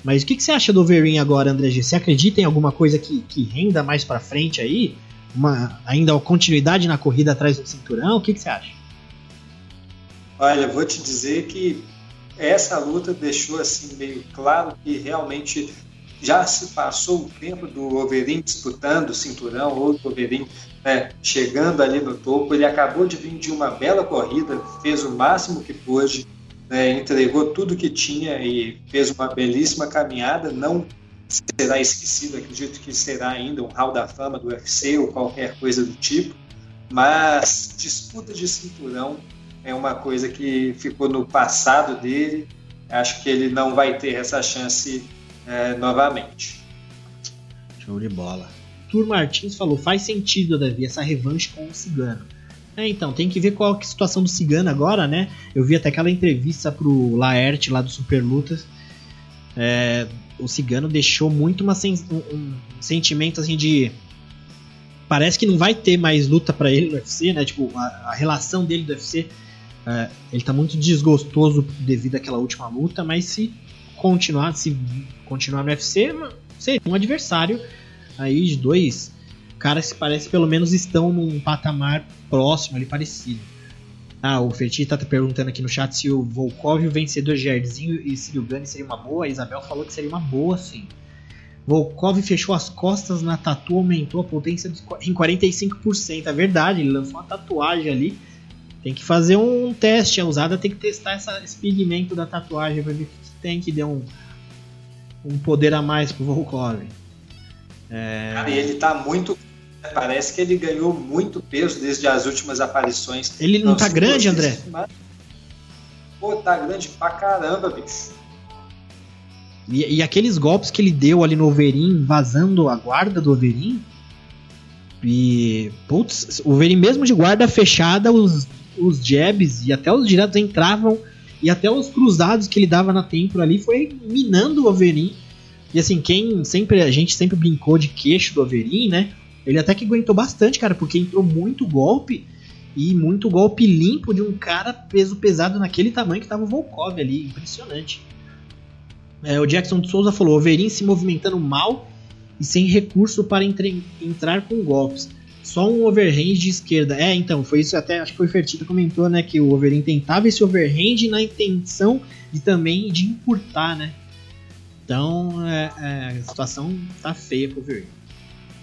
Speaker 1: Mas o que, que você acha do Overeem agora, André G? Você acredita em alguma coisa que, que renda mais para frente aí? Uma, ainda uma continuidade na corrida atrás do cinturão? O que, que você acha?
Speaker 2: Olha, vou te dizer que essa luta deixou assim meio claro que realmente já se passou o tempo do Overeem disputando o cinturão, outro Overeem né, chegando ali no topo. Ele acabou de vir de uma bela corrida, fez o máximo que pôde, né, entregou tudo que tinha e fez uma belíssima caminhada. Não será esquecido, acredito que será ainda um hall da fama do UFC ou qualquer coisa do tipo, mas disputa de cinturão é uma coisa que ficou no passado dele. Acho que ele não vai ter essa chance é, novamente.
Speaker 1: Show de bola. Tur Martins falou: faz sentido, Davi, essa revanche com o Cigano. É, então, tem que ver qual é a situação do Cigano agora, né? Eu vi até aquela entrevista pro Laerte lá do Super Lutas. É, o Cigano deixou muito uma sen um, sentimento assim de. Parece que não vai ter mais luta para ele no UFC, né? Tipo, a, a relação dele do UFC. É, ele tá muito desgostoso devido àquela última luta, mas se continuar, se continuar no UFC, seria um adversário aí de dois caras que parece pelo menos estão num patamar próximo ali parecido. Ah, o Ferti tá perguntando aqui no chat se o Volkov, o vencedor Jairzinho e Círio Gani seria uma boa. A Isabel falou que seria uma boa, sim. Volkov fechou as costas na tatu, aumentou a potência em 45%. É verdade, ele lançou uma tatuagem ali. Tem que fazer um teste. A usada tem que testar essa, esse pigmento da tatuagem para ver se tem que dar um, um poder a mais pro Volkov.
Speaker 2: É... Cara, e ele tá muito. Parece que ele ganhou muito peso desde as últimas aparições.
Speaker 1: Ele não tá grande, André?
Speaker 2: Pô, tá grande pra caramba, bicho.
Speaker 1: E, e, aqueles golpes que ele deu ali no Overin, vazando a guarda do Overin. E. Putz, o Overin mesmo de guarda fechada, os, os jabs e até os diretos entravam. E até os cruzados que ele dava na tempora ali foi minando o Overin e assim, quem sempre. A gente sempre brincou de queixo do Overin, né? Ele até que aguentou bastante, cara, porque entrou muito golpe e muito golpe limpo de um cara peso pesado naquele tamanho que tava o Volkov ali. Impressionante. É, o Jackson de Souza falou: Overin se movimentando mal e sem recurso para entre, entrar com golpes. Só um overhand de esquerda. É, então, foi isso até, acho que foi Fertita comentou, né, que o Overin tentava esse overhand na intenção de também de encurtar, né? Então é, é, a situação tá feia pro Overeem.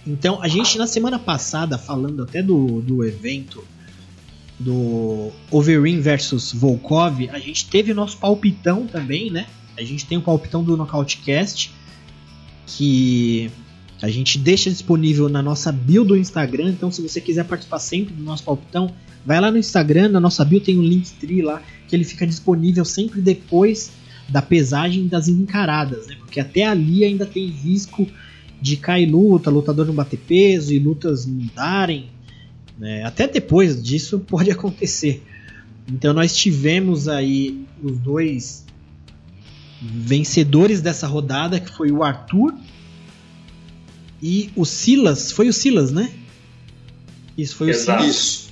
Speaker 1: Então a gente na semana passada, falando até do, do evento do Overeem versus Volkov, a gente teve o nosso palpitão também, né? A gente tem o palpitão do Nocautecast que a gente deixa disponível na nossa bio do Instagram. Então, se você quiser participar sempre do nosso palpitão, vai lá no Instagram, na nossa bio tem um link tri lá que ele fica disponível sempre depois da pesagem das encaradas, né? Porque até ali ainda tem risco de cair luta, lutador não bater peso e lutas mudarem. Né? Até depois disso pode acontecer. Então nós tivemos aí os dois vencedores dessa rodada, que foi o Arthur e o Silas. Foi o Silas, né? Isso foi Exato. o Silas.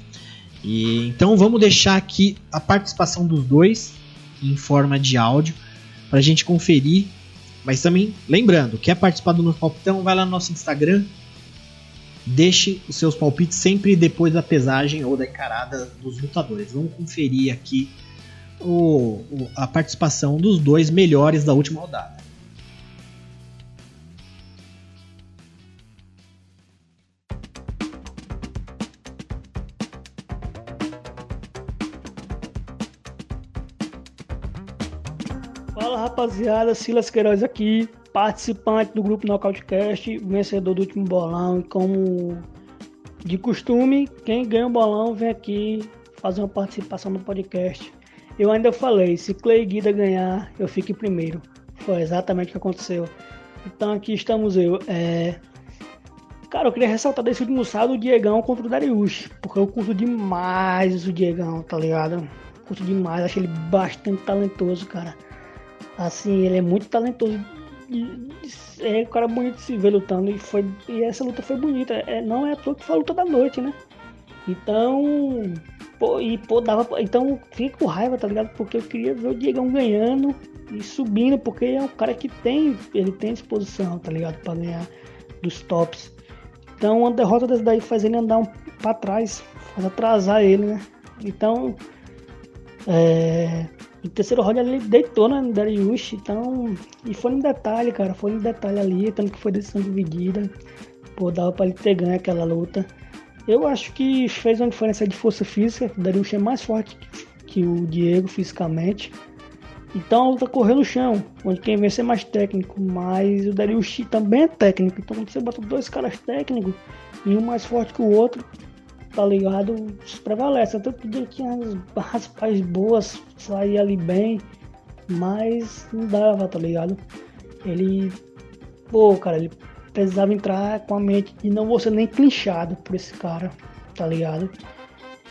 Speaker 1: E, então vamos deixar aqui a participação dos dois em forma de áudio para a gente conferir. Mas também, lembrando, quer participar do nosso palpitão, vai lá no nosso Instagram, deixe os seus palpites sempre depois da pesagem ou da encarada dos lutadores. Vamos conferir aqui o, a participação dos dois melhores da última rodada.
Speaker 4: Rapaziada, Silas Queiroz aqui, participante do grupo Nocautecast, vencedor do último bolão e como de costume, quem ganha o bolão vem aqui fazer uma participação no podcast. Eu ainda falei, se Clay Guida ganhar, eu fico em primeiro. Foi exatamente o que aconteceu. Então aqui estamos eu. É... Cara, eu queria ressaltar desse último sábado o Diegão contra o Darius, porque eu curto demais o Diegão, tá ligado? Curto demais, acho ele bastante talentoso, cara. Assim, ele é muito talentoso. É um cara bonito de se ver lutando. E, foi, e essa luta foi bonita. É, não é a que foi a luta da noite, né? Então. Pô, e pô, dava. Então fica com raiva, tá ligado? Porque eu queria ver o Diegão ganhando e subindo, porque é um cara que tem. Ele tem disposição, tá ligado? Pra ganhar dos tops. Então uma derrota dessa daí faz ele andar um pra trás, faz atrasar ele, né? Então. É, no terceiro round ele deitou na Dariush, então. E foi no detalhe, cara. Foi no detalhe ali, tanto que foi decisão dividida. Pô, dava pra ele ter ganho aquela luta. Eu acho que fez uma diferença de força física. O Dariush é mais forte que o Diego fisicamente. Então a luta correu no chão, onde quem vence é mais técnico, mas o Dariush também é técnico. Então quando você bota dois caras técnicos e um mais forte que o outro, tá ligado? Prevalece. Até que tinha as pais boas, saía ali bem, mas não dava, tá ligado? Ele, pô, cara, ele precisava entrar com a mente de não vou ser nem clinchado por esse cara, tá ligado?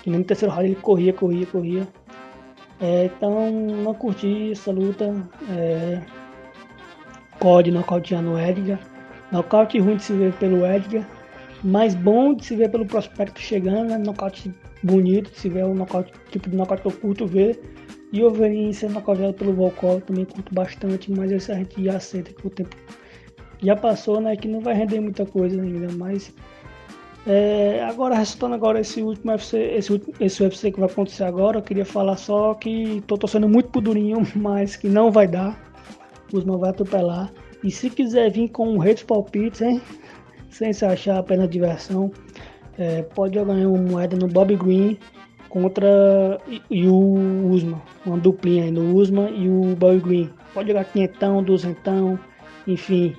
Speaker 4: E no terceiro round ele corria, corria, corria. É, então não curti essa luta. É, Code nocauteando o Edgar. Nocaute ruim de se ver pelo Edgar. Mais bom de se ver pelo prospecto chegando, né? Nocaute bonito se ver o nocaute, tipo de nocaute que eu curto ver. E o Overeem sendo nocauteado pelo Volkov também curto bastante, mas esse a gente já aceita que o tempo já passou, né? Que não vai render muita coisa ainda, mas é, agora restando agora esse último UFC, esse, esse UFC que vai acontecer agora, eu queria falar só que tô torcendo muito pro Durinho, mas que não vai dar. O Usman vai atropelar. E se quiser vir com redes palpites, hein? Sem se achar apenas diversão, é, pode jogar uma moeda no Bob Green contra e, o Usman. Uma duplinha aí no Usman e o Bob Green. Pode jogar quinhentão, duzentão, enfim.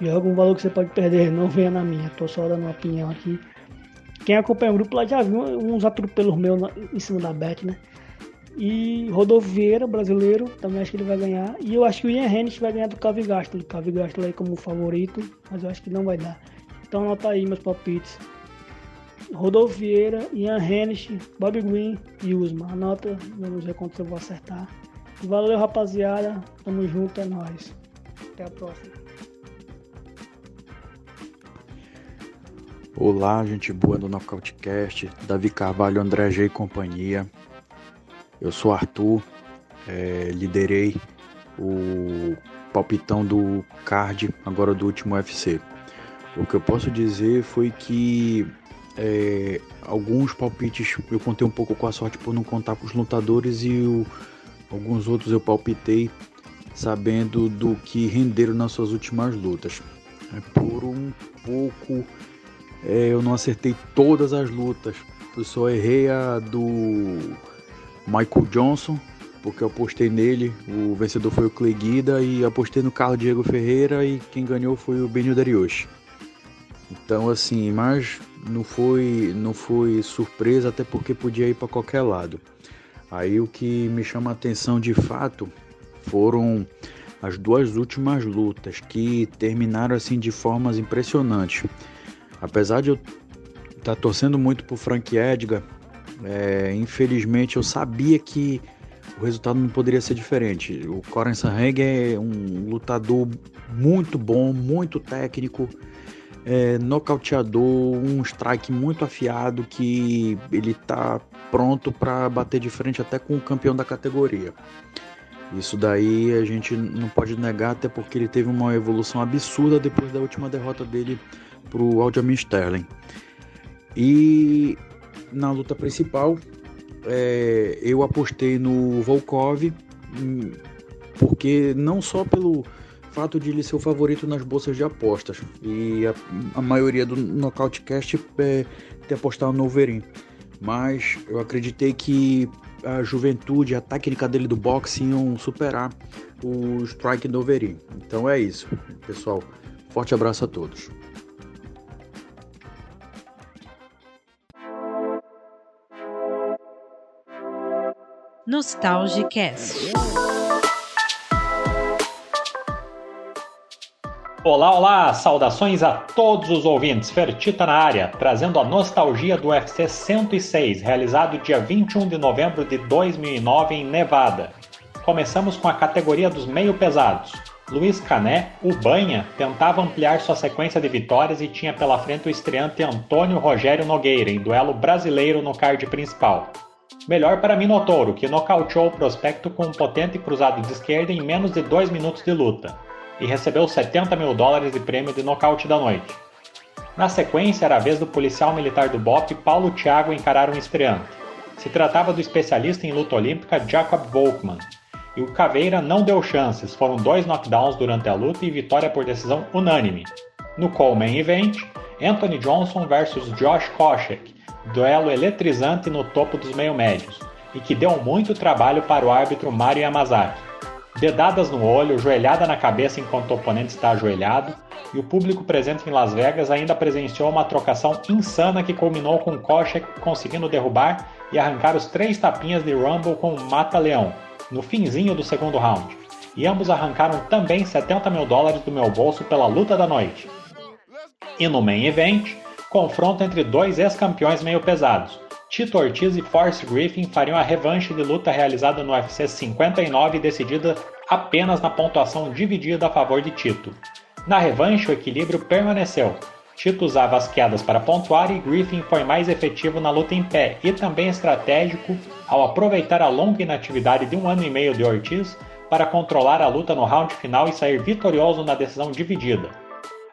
Speaker 4: Joga um valor que você pode perder, não venha na minha. Tô só dando uma opinião aqui. Quem acompanha o grupo lá já viu uns atropelos meus em cima da bet, né? E Rodolfo Vieira, brasileiro, também acho que ele vai ganhar. E eu acho que o Ian Hennis vai ganhar do Cavigastro. O Cavigastro aí como favorito, mas eu acho que não vai dar. Então anota aí meus palpites. Rodolfo Vieira, Ian Hennis, Bob Green e Usman. Anota, vamos ver quanto eu vou acertar. Valeu, rapaziada. Tamo junto, é nóis. Até a próxima.
Speaker 5: Olá, gente boa do Nocautecast, Davi Carvalho, André G e companhia. Eu sou Arthur, é, liderei o palpitão do card, agora do último UFC. O que eu posso dizer foi que é, alguns palpites eu contei um pouco com a sorte por não contar com os lutadores e o, alguns outros eu palpitei sabendo do que renderam nas suas últimas lutas. Por um pouco é, eu não acertei todas as lutas. Eu só errei a do Michael Johnson, porque eu apostei nele. O vencedor foi o Clay Guida e apostei no Carlos Diego Ferreira e quem ganhou foi o Benio Dariush. Então assim, mas não foi não foi surpresa até porque podia ir para qualquer lado. Aí o que me chama a atenção de fato foram as duas últimas lutas que terminaram assim de formas impressionantes. Apesar de eu estar tá torcendo muito pro Frank Edgar, é, infelizmente eu sabia que o resultado não poderia ser diferente. O Coren Sanheng é um lutador muito bom, muito técnico, é, nocauteador, um strike muito afiado que ele está pronto para bater de frente até com o campeão da categoria. Isso daí a gente não pode negar, até porque ele teve uma evolução absurda depois da última derrota dele para o Aljamain Sterling. E na luta principal, é, eu apostei no Volkov, hum, porque não só pelo fato de ele ser o favorito nas bolsas de apostas, e a, a maioria do Nocautecast é, ter apostado no Overeem, mas eu acreditei que a juventude, a técnica dele do boxe iam superar o strike do Overeem. Então é isso, pessoal. Forte abraço a todos.
Speaker 6: Nostalgicast.
Speaker 3: Olá, olá! Saudações a todos os ouvintes. Fertita na área, trazendo a nostalgia do UFC 106, realizado dia 21 de novembro de 2009 em Nevada. Começamos com a categoria dos meio pesados. Luiz Cané, o Banha, tentava ampliar sua sequência de vitórias e tinha pela frente o estreante Antônio Rogério Nogueira em duelo brasileiro no card principal. Melhor para Minotouro, que nocauteou o prospecto com um potente cruzado de esquerda em menos de 2 minutos de luta, e recebeu 70 mil dólares de prêmio de nocaute da noite. Na sequência, era a vez do policial militar do BOP Paulo Thiago encarar um estreante. Se tratava do especialista em luta olímpica Jacob Volkmann, e o Caveira não deu chances, foram dois knockdowns durante a luta e vitória por decisão unânime. No Coleman Event, Anthony Johnson versus Josh Koscheck, duelo eletrizante no topo dos meio-médios, e que deu muito trabalho para o árbitro Mario Yamazaki. Dedadas no olho, joelhada na cabeça enquanto o oponente está ajoelhado, e o público presente em Las Vegas ainda presenciou uma trocação insana que culminou com Kochek conseguindo derrubar e arrancar os três tapinhas de Rumble com o Mata-Leão, no finzinho do segundo round. e ambos arrancaram também 70 mil dólares do meu bolso pela luta da noite. E no main event, confronto entre dois ex-campeões meio pesados. Tito Ortiz e Forrest Griffin fariam a revanche de luta realizada no UFC 59 decidida apenas na pontuação dividida a favor de Tito. Na revanche, o equilíbrio permaneceu. Tito usava as quedas para pontuar e Griffin foi mais efetivo na luta em pé e também estratégico ao aproveitar a longa inatividade de um ano e meio de Ortiz para controlar a luta no round final e sair vitorioso na decisão dividida.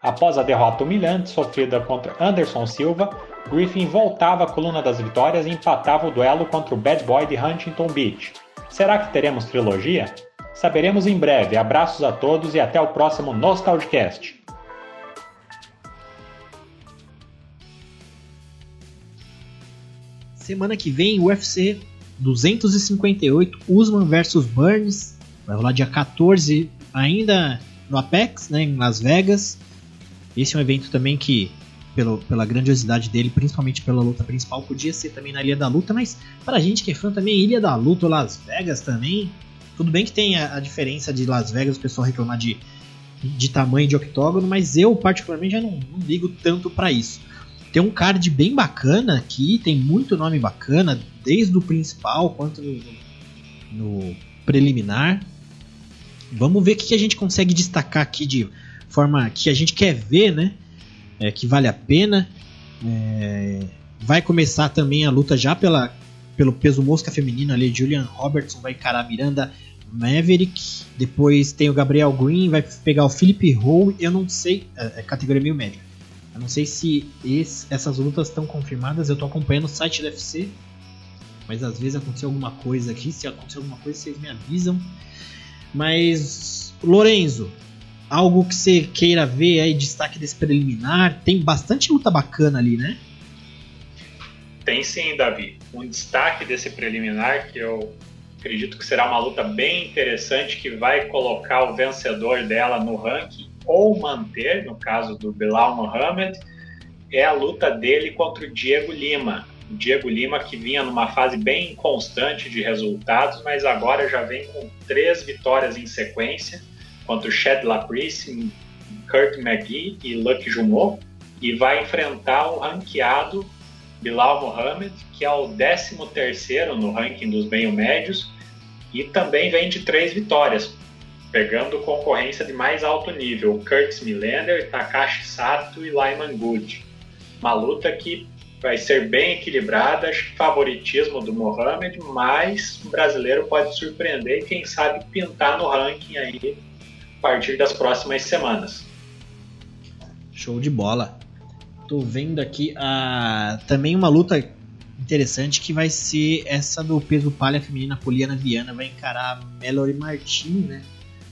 Speaker 3: Após a derrota humilhante sofrida contra Anderson Silva, Griffin voltava à coluna das vitórias e empatava o duelo contra o Bad Boy de Huntington Beach. Será que teremos trilogia? Saberemos em breve. Abraços a todos e até o próximo Nostalgicast.
Speaker 1: Semana que vem, UFC 258, Usman versus Burns. Vai rolar dia 14, ainda no Apex, né, em Las Vegas. Esse é um evento também que, pelo, pela grandiosidade dele, principalmente pela luta principal, podia ser também na Ilha da Luta, mas pra gente que é fã também, Ilha da Luta Las Vegas também. Tudo bem que tem a, a diferença de Las Vegas, o pessoal reclamar de, de tamanho de octógono, mas eu particularmente já não, não ligo tanto para isso. Tem um card bem bacana aqui, tem muito nome bacana, desde o principal quanto no, no preliminar. Vamos ver o que a gente consegue destacar aqui de forma que a gente quer ver, né? É, que vale a pena. É, vai começar também a luta já pela, pelo peso mosca feminino ali. Julian Robertson vai encarar a Miranda Maverick. Depois tem o Gabriel Green, vai pegar o Philip Howe. Eu não sei, é, é categoria meio média. Eu não sei se esse, essas lutas estão confirmadas. Eu estou acompanhando o site do UFC. Mas às vezes aconteceu alguma coisa aqui. Se acontecer alguma coisa, vocês me avisam. Mas, Lorenzo, algo que você queira ver aí, destaque desse preliminar? Tem bastante luta bacana ali, né?
Speaker 3: Tem sim, Davi. Um destaque desse preliminar que eu acredito que será uma luta bem interessante que vai colocar o vencedor dela no ranking ou manter, no caso do Bilal Mohamed, é a luta dele contra o Diego Lima. O Diego Lima que vinha numa fase bem constante de resultados, mas agora já vem com três vitórias em sequência contra o Chad Laprise, Kurt McGee e Lucky Jumeau, e vai enfrentar o ranqueado Bilal Mohamed, que é o 13º no ranking dos meio-médios, e também vem de três vitórias, pegando concorrência de mais alto nível, Curtis Millender, Takashi Sato e Lyman Good. Uma luta que vai ser bem equilibrada, acho que favoritismo do Mohamed, mas o brasileiro pode surpreender e quem sabe pintar no ranking aí partir das próximas semanas.
Speaker 1: Show de bola. Tô vendo aqui a também uma luta interessante que vai ser essa do peso palha feminina Poliana Viana vai encarar a Mallory Martin, né?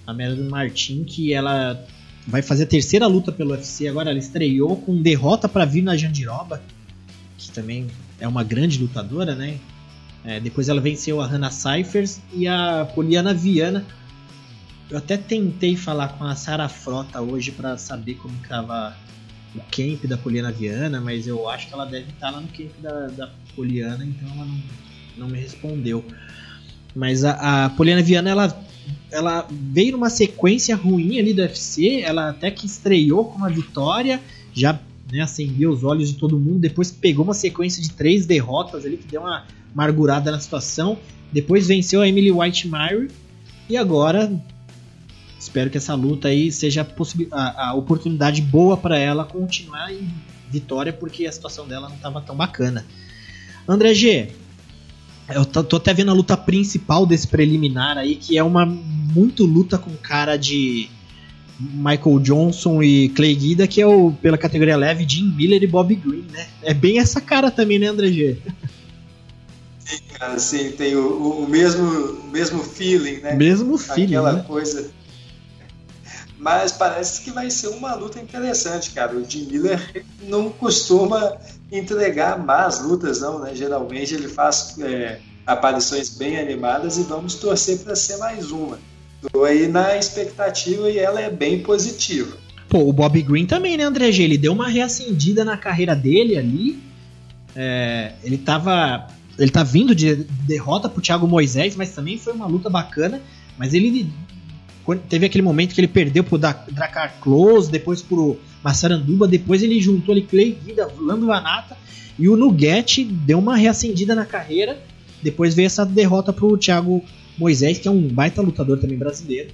Speaker 1: A Mallory Martin que ela vai fazer a terceira luta pelo UFC agora, ela estreou com derrota para vir na Jandiroba que também é uma grande lutadora, né? É, depois ela venceu a Hannah Cyphers e a Poliana Viana. Eu até tentei falar com a Sara Frota hoje para saber como estava o camp da Poliana Viana, mas eu acho que ela deve estar lá no camp da, da Poliana, então ela não, não me respondeu. Mas a, a Poliana Viana, ela, ela veio numa sequência ruim ali do UFC, ela até que estreou com uma vitória, já né, acendeu os olhos de todo mundo. Depois pegou uma sequência de três derrotas ali que deu uma amargurada na situação. Depois venceu a Emily White Mary e agora espero que essa luta aí seja a, a oportunidade boa para ela continuar em vitória porque a situação dela não estava tão bacana. André G, eu tô até vendo a luta principal desse preliminar aí, que é uma muito luta com cara de Michael Johnson e Clay Guida, que é o pela categoria leve Jim Miller e Bob Green, né? É bem essa cara também, né, André G?
Speaker 2: Sim, cara, sim, tem o, o mesmo, mesmo feeling, né?
Speaker 1: Mesmo feeling.
Speaker 2: Aquela
Speaker 1: né?
Speaker 2: coisa. Mas parece que vai ser uma luta interessante, cara. O Jim Miller não costuma entregar más lutas, não, né? Geralmente ele faz é, aparições bem animadas e vamos torcer para ser mais uma. Estou aí na expectativa e ela é bem positiva.
Speaker 1: Pô, o Bob Green também, né, André G? Ele deu uma reacendida na carreira dele ali. É, ele tava. Ele tá vindo de derrota pro Thiago Moisés, mas também foi uma luta bacana. Mas ele teve aquele momento que ele perdeu pro Dracar Close, depois pro Massaranduba, depois ele juntou ali Clay Guida, Lando Vanata e o Nugget deu uma reacendida na carreira. Depois veio essa derrota pro Thiago Moisés, que é um baita lutador também brasileiro,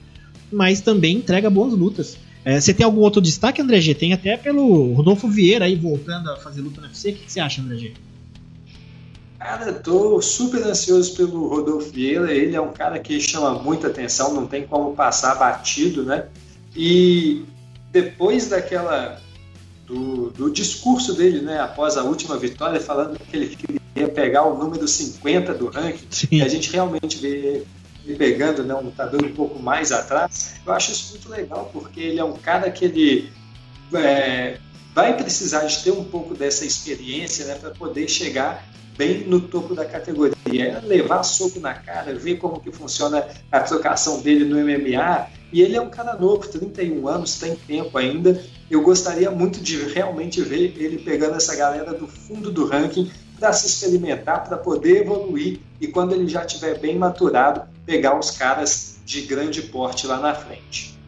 Speaker 1: mas também entrega boas lutas. É, você tem algum outro destaque, André G? Tem até pelo Rodolfo Vieira aí voltando a fazer luta no UFC. O que você acha, André G?
Speaker 2: Cara, tô super ansioso pelo Rodolfo Vieira. Ele é um cara que chama muita atenção, não tem como passar batido, né? E depois daquela do, do discurso dele, né, após a última vitória, falando que ele queria pegar o número 50 do ranking, Sim. e a gente realmente vê ele pegando né, um lutador um pouco mais atrás, eu acho isso muito legal, porque ele é um cara que ele é, vai precisar de ter um pouco dessa experiência né, para poder chegar bem no topo da categoria. É levar soco na cara, ver como que funciona a trocação dele no MMA. E ele é um cara novo, 31 anos, tem tempo ainda. Eu gostaria muito de realmente ver ele pegando essa galera do fundo do ranking para se experimentar, para poder evoluir e quando ele já estiver bem maturado, pegar os caras de grande porte lá na frente.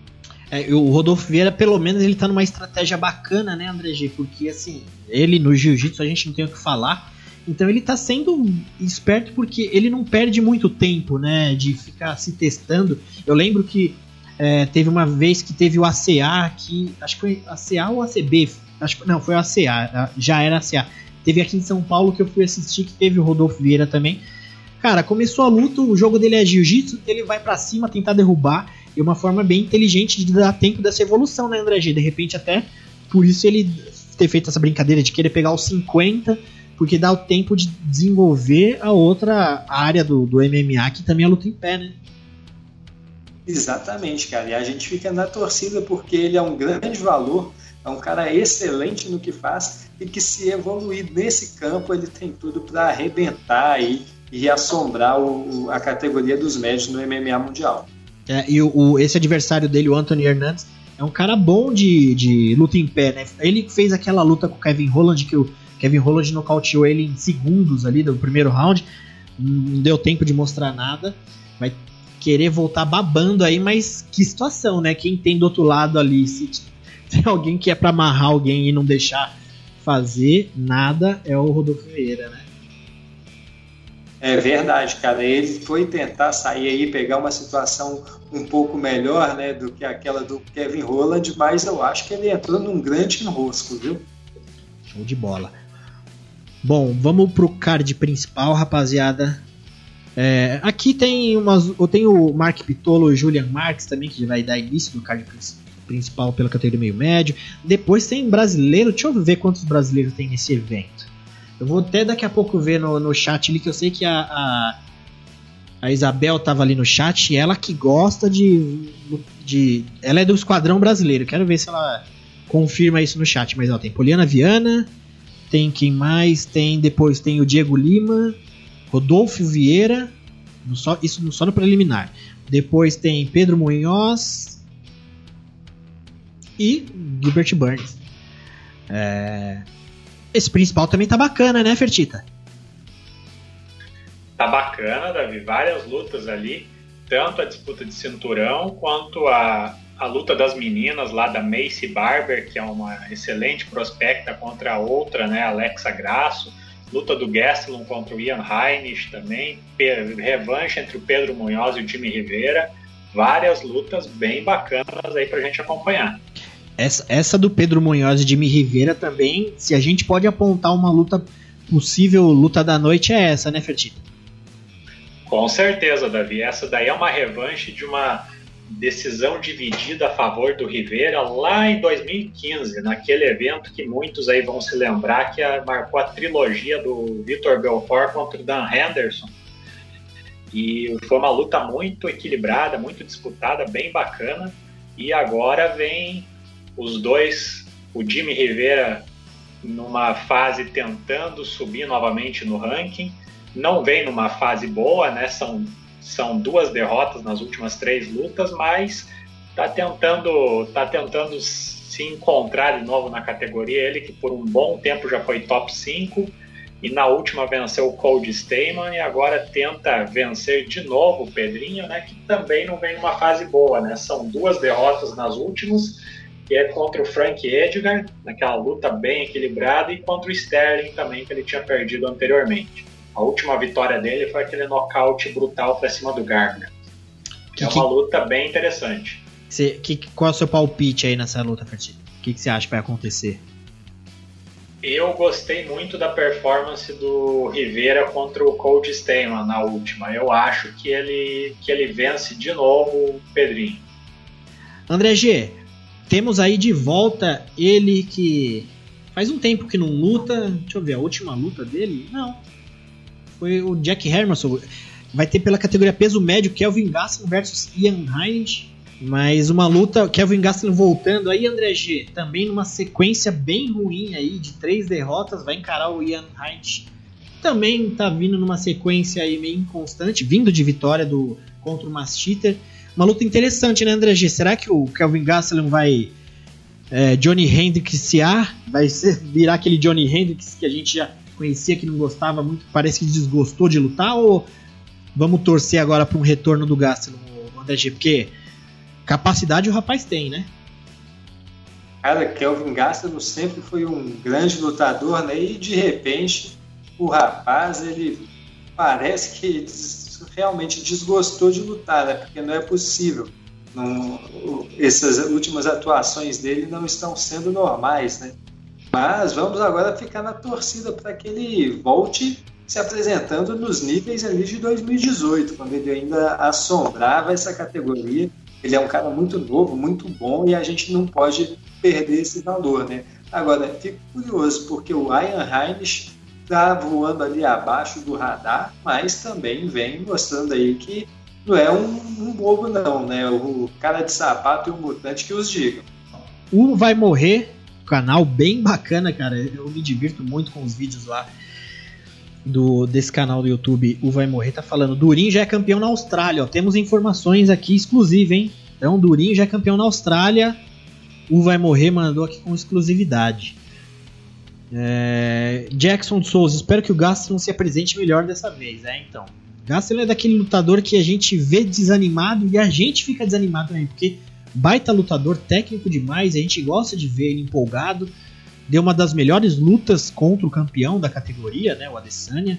Speaker 1: É, o Rodolfo Vieira, pelo menos, ele tá numa estratégia bacana, né, André G? Porque, assim, ele no jiu-jitsu a gente não tem o que falar. Então ele tá sendo esperto porque ele não perde muito tempo, né, de ficar se testando. Eu lembro que é, teve uma vez que teve o ACA aqui, acho que foi ACA ou ACB, acho que não, foi o ACA, já era ACA. Teve aqui em São Paulo que eu fui assistir que teve o Rodolfo Vieira também. Cara, começou a luta, o jogo dele é jiu-jitsu, ele vai para cima tentar derrubar, e uma forma bem inteligente de dar tempo dessa evolução, né, André G? De repente até por isso ele ter feito essa brincadeira de querer pegar os 50, porque dá o tempo de desenvolver a outra área do, do MMA, que também é luta em pé, né?
Speaker 2: Exatamente, cara. E a gente fica na torcida porque ele é um grande valor, é um cara excelente no que faz e que se evoluir nesse campo ele tem tudo para arrebentar aí e assombrar o, a categoria dos médios no MMA mundial.
Speaker 1: É, e o, o, esse adversário dele, o Anthony Hernandes, é um cara bom de, de luta em pé, né? Ele fez aquela luta com o Kevin Holland, que o Kevin Holland nocauteou ele em segundos ali do primeiro round. Não deu tempo de mostrar nada. Vai querer voltar babando aí, mas que situação, né? Quem tem do outro lado ali, se tem alguém que é para amarrar alguém e não deixar fazer nada, é o Rodolfo Vieira, né?
Speaker 2: É verdade, cara. Ele foi tentar sair aí, pegar uma situação um pouco melhor, né, do que aquela do Kevin Holland, mas eu acho que ele entrou num grande enrosco, viu?
Speaker 1: Show de bola. Bom, vamos pro card principal, rapaziada. É, aqui tem umas. Eu tenho o Mark Pitolo e o Julian Marques também, que vai dar início no card principal pela categoria meio médio. Depois tem brasileiro. Deixa eu ver quantos brasileiros tem nesse evento. Eu vou até daqui a pouco ver no, no chat ali, que eu sei que a, a, a Isabel tava ali no chat, e ela que gosta de, de. Ela é do Esquadrão Brasileiro. Quero ver se ela confirma isso no chat. Mas ó, tem Poliana Viana, tem quem mais? Tem depois tem o Diego Lima, Rodolfo Vieira, só, isso só no preliminar. Depois tem Pedro Munhoz e Gilbert Burns. É, esse principal também tá bacana, né, Fertita?
Speaker 3: Tá bacana, Davi. Várias lutas ali. Tanto a disputa de cinturão quanto a, a luta das meninas lá da Macy Barber, que é uma excelente prospecta contra a outra, né, Alexa Grasso. Luta do Gastelum contra o Ian Heinisch também. Revanche entre o Pedro Munhoz e o Jimmy Rivera. Várias lutas bem bacanas aí pra gente acompanhar.
Speaker 1: Essa, essa do Pedro Munhoz e Jimmy Rivera também, se a gente pode apontar uma luta possível luta da noite, é essa, né, Fertita?
Speaker 3: Com certeza, Davi. Essa daí é uma revanche de uma decisão dividida a favor do Rivera lá em 2015, naquele evento que muitos aí vão se lembrar que marcou a trilogia do Vitor Belfort contra o Dan Henderson. E foi uma luta muito equilibrada, muito disputada, bem bacana. E agora vem os dois, o Jimmy Rivera numa fase tentando subir novamente no ranking, não vem numa fase boa, né? São, são duas derrotas nas últimas três lutas, mas tá tentando, tá tentando se encontrar de novo na categoria. Ele que por um bom tempo já foi top 5 e na última venceu o Cold Stayman e agora tenta vencer de novo o Pedrinho, né, que também não vem numa fase boa, né? São duas derrotas nas últimas, que é contra o Frank Edgar, naquela luta bem equilibrada, e contra o Sterling também, que ele tinha perdido anteriormente. A última vitória dele foi aquele nocaute brutal para cima do Gardner. Que, é uma luta bem interessante.
Speaker 1: Cê, que, qual é o seu palpite aí nessa luta, Ferti? O que, que você acha que vai acontecer?
Speaker 3: Eu gostei muito da performance do Rivera contra o Cold Steyman na última. Eu acho que ele, que ele vence de novo o Pedrinho.
Speaker 1: André G, temos aí de volta ele que faz um tempo que não luta. Deixa eu ver, a última luta dele? Não. Foi o Jack Hermanson. Vai ter pela categoria peso médio Kelvin Gastelum versus Ian Heinz. Mas uma luta, Kelvin Gastelum voltando aí, André G, também numa sequência bem ruim aí, de três derrotas, vai encarar o Ian Heinz. Também tá vindo numa sequência aí meio inconstante, vindo de vitória do contra o Mastitter. Uma luta interessante, né, André G? Será que o Kelvin Gastelum vai é, Johnny Hendrixiar? Vai ser, virar aquele Johnny Hendrix que a gente já conhecia, que não gostava muito, parece que desgostou de lutar? Ou vamos torcer agora para um retorno do Gastelum, André G? Porque capacidade o rapaz tem, né?
Speaker 2: Cara, Kelvin Gastelum sempre foi um grande lutador, né? E de repente o rapaz ele parece que realmente desgostou de lutar, né? Porque não é possível. Não, essas últimas atuações dele não estão sendo normais, né? Mas vamos agora ficar na torcida para que ele volte se apresentando nos níveis ali de 2018, quando ele ainda assombrava essa categoria ele é um cara muito novo, muito bom e a gente não pode perder esse valor, né? Agora, fico curioso porque o Ian Heinz está voando ali abaixo do radar, mas também vem mostrando aí que não é um, um bobo não, né? O cara de sapato e o mutante que os digam.
Speaker 1: O Vai Morrer, canal bem bacana, cara. Eu me divirto muito com os vídeos lá do desse canal do YouTube, o Vai Morrer, tá falando: Durin já é campeão na Austrália. Ó. Temos informações aqui exclusivas, hein? Então, Durin já é campeão na Austrália. O Vai Morrer mandou aqui com exclusividade. É... Jackson Souza, espero que o Gastelum se apresente melhor dessa vez. É, então. Gastelum é daquele lutador que a gente vê desanimado e a gente fica desanimado também, porque baita lutador, técnico demais, a gente gosta de ver ele empolgado deu uma das melhores lutas contra o campeão da categoria, né, o Adesanya.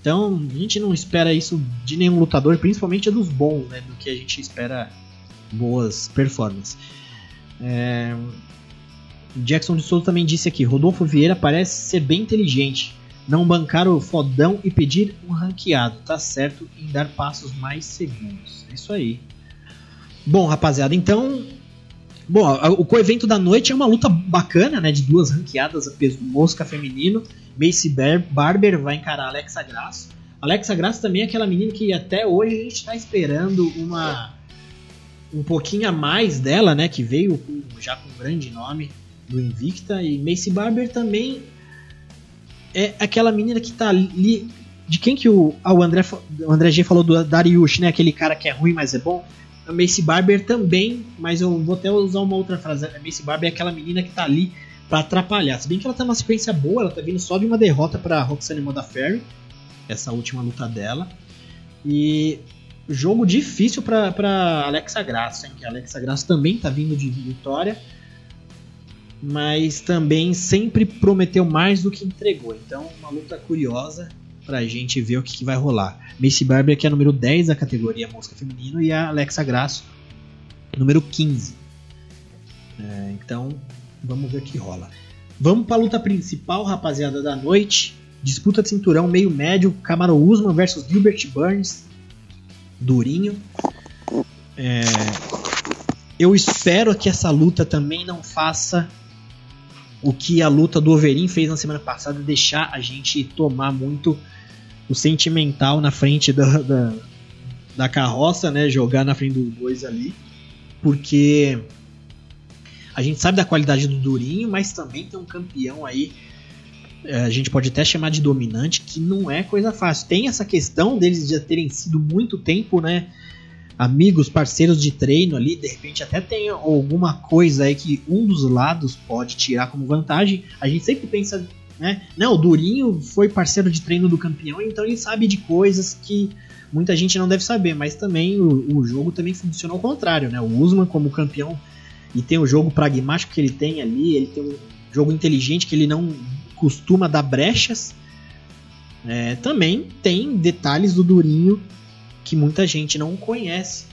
Speaker 1: Então, a gente não espera isso de nenhum lutador, principalmente dos bons, né, do que a gente espera boas performances. É... Jackson de Souza também disse aqui: Rodolfo Vieira parece ser bem inteligente, não bancar o fodão e pedir um ranqueado, tá certo em dar passos mais seguros. É isso aí. Bom, rapaziada, então Bom, o coevento da noite é uma luta bacana, né? De duas ranqueadas a peso mosca feminino. Macy Barber vai encarar Alexa Grasso. Alexa Grasso também é aquela menina que até hoje a gente está esperando uma um pouquinho a mais dela, né? Que veio com, já com um grande nome do Invicta. E Macy Barber também é aquela menina que tá ali. De quem que o, ah, o, André, o André G falou do Dariush, né? Aquele cara que é ruim, mas é bom. A Macy Barber também, mas eu vou até usar uma outra frase. A Macy Barber é aquela menina que tá ali para atrapalhar. Se bem que ela tá numa sequência boa, ela tá vindo só de uma derrota para Roxanne Modafferi, essa última luta dela. E jogo difícil para Alexa Grasso, hein? Que a Alexa Grasso também tá vindo de vitória, mas também sempre prometeu mais do que entregou. Então, uma luta curiosa pra gente ver o que, que vai rolar. Macy Barber, que é número 10 da categoria Mosca Feminino, e a Alexa Grasso, número 15. É, então, vamos ver o que rola. Vamos para a luta principal, rapaziada, da noite. Disputa de cinturão meio médio, Camaro Usman versus Gilbert Burns. Durinho. É, eu espero que essa luta também não faça o que a luta do Overin fez na semana passada, deixar a gente tomar muito o sentimental na frente da, da, da carroça, né? Jogar na frente dos bois ali. Porque a gente sabe da qualidade do Durinho, mas também tem um campeão aí. É, a gente pode até chamar de dominante, que não é coisa fácil. Tem essa questão deles já terem sido muito tempo, né? Amigos, parceiros de treino ali, de repente até tem alguma coisa aí que um dos lados pode tirar como vantagem. A gente sempre pensa Né? Não, o Durinho foi parceiro de treino do campeão, então ele sabe de coisas que muita gente não deve saber, mas também o, o jogo também funciona ao contrário, né? O Usman como campeão e tem o jogo pragmático que ele tem ali, ele tem um jogo inteligente que ele não costuma dar brechas. É, também tem detalhes do Durinho que muita gente não conhece.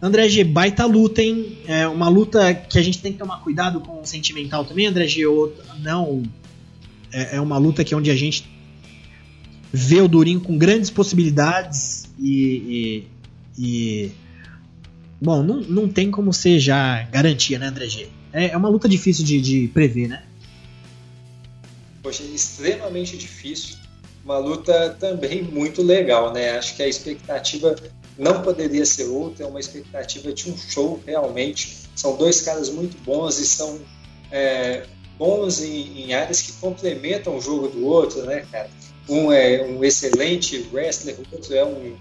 Speaker 1: André G, baita luta, hein? É uma luta que a gente tem que tomar cuidado com o sentimental também, André G. Ou não, é, é uma luta que é onde a gente vê o Durinho com grandes possibilidades e, e, e Bom, não, não tem como ser já garantia, né, André G? É, é uma luta difícil de, de prever, né?
Speaker 2: Poxa, extremamente difícil. Uma luta também muito legal, né? Acho que a expectativa não poderia ser outra, é uma expectativa de um show realmente. São dois caras muito bons e são é, bons em, em, áreas que complementam o jogo do outro, né, cara? Um é um excelente wrestler, o outro é um,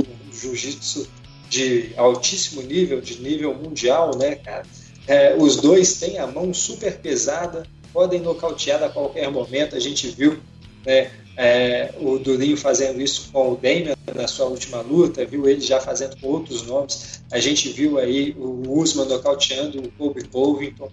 Speaker 2: um jiu-jitsu de altíssimo nível, de nível mundial, né, cara? É, os dois têm a mão super pesada, podem nocautear a qualquer momento. A gente viu né, é, o Durinho fazendo isso com o Damian na sua última luta, viu ele já fazendo com outros nomes. A gente viu aí o Usman nocauteando o Kobe Covington.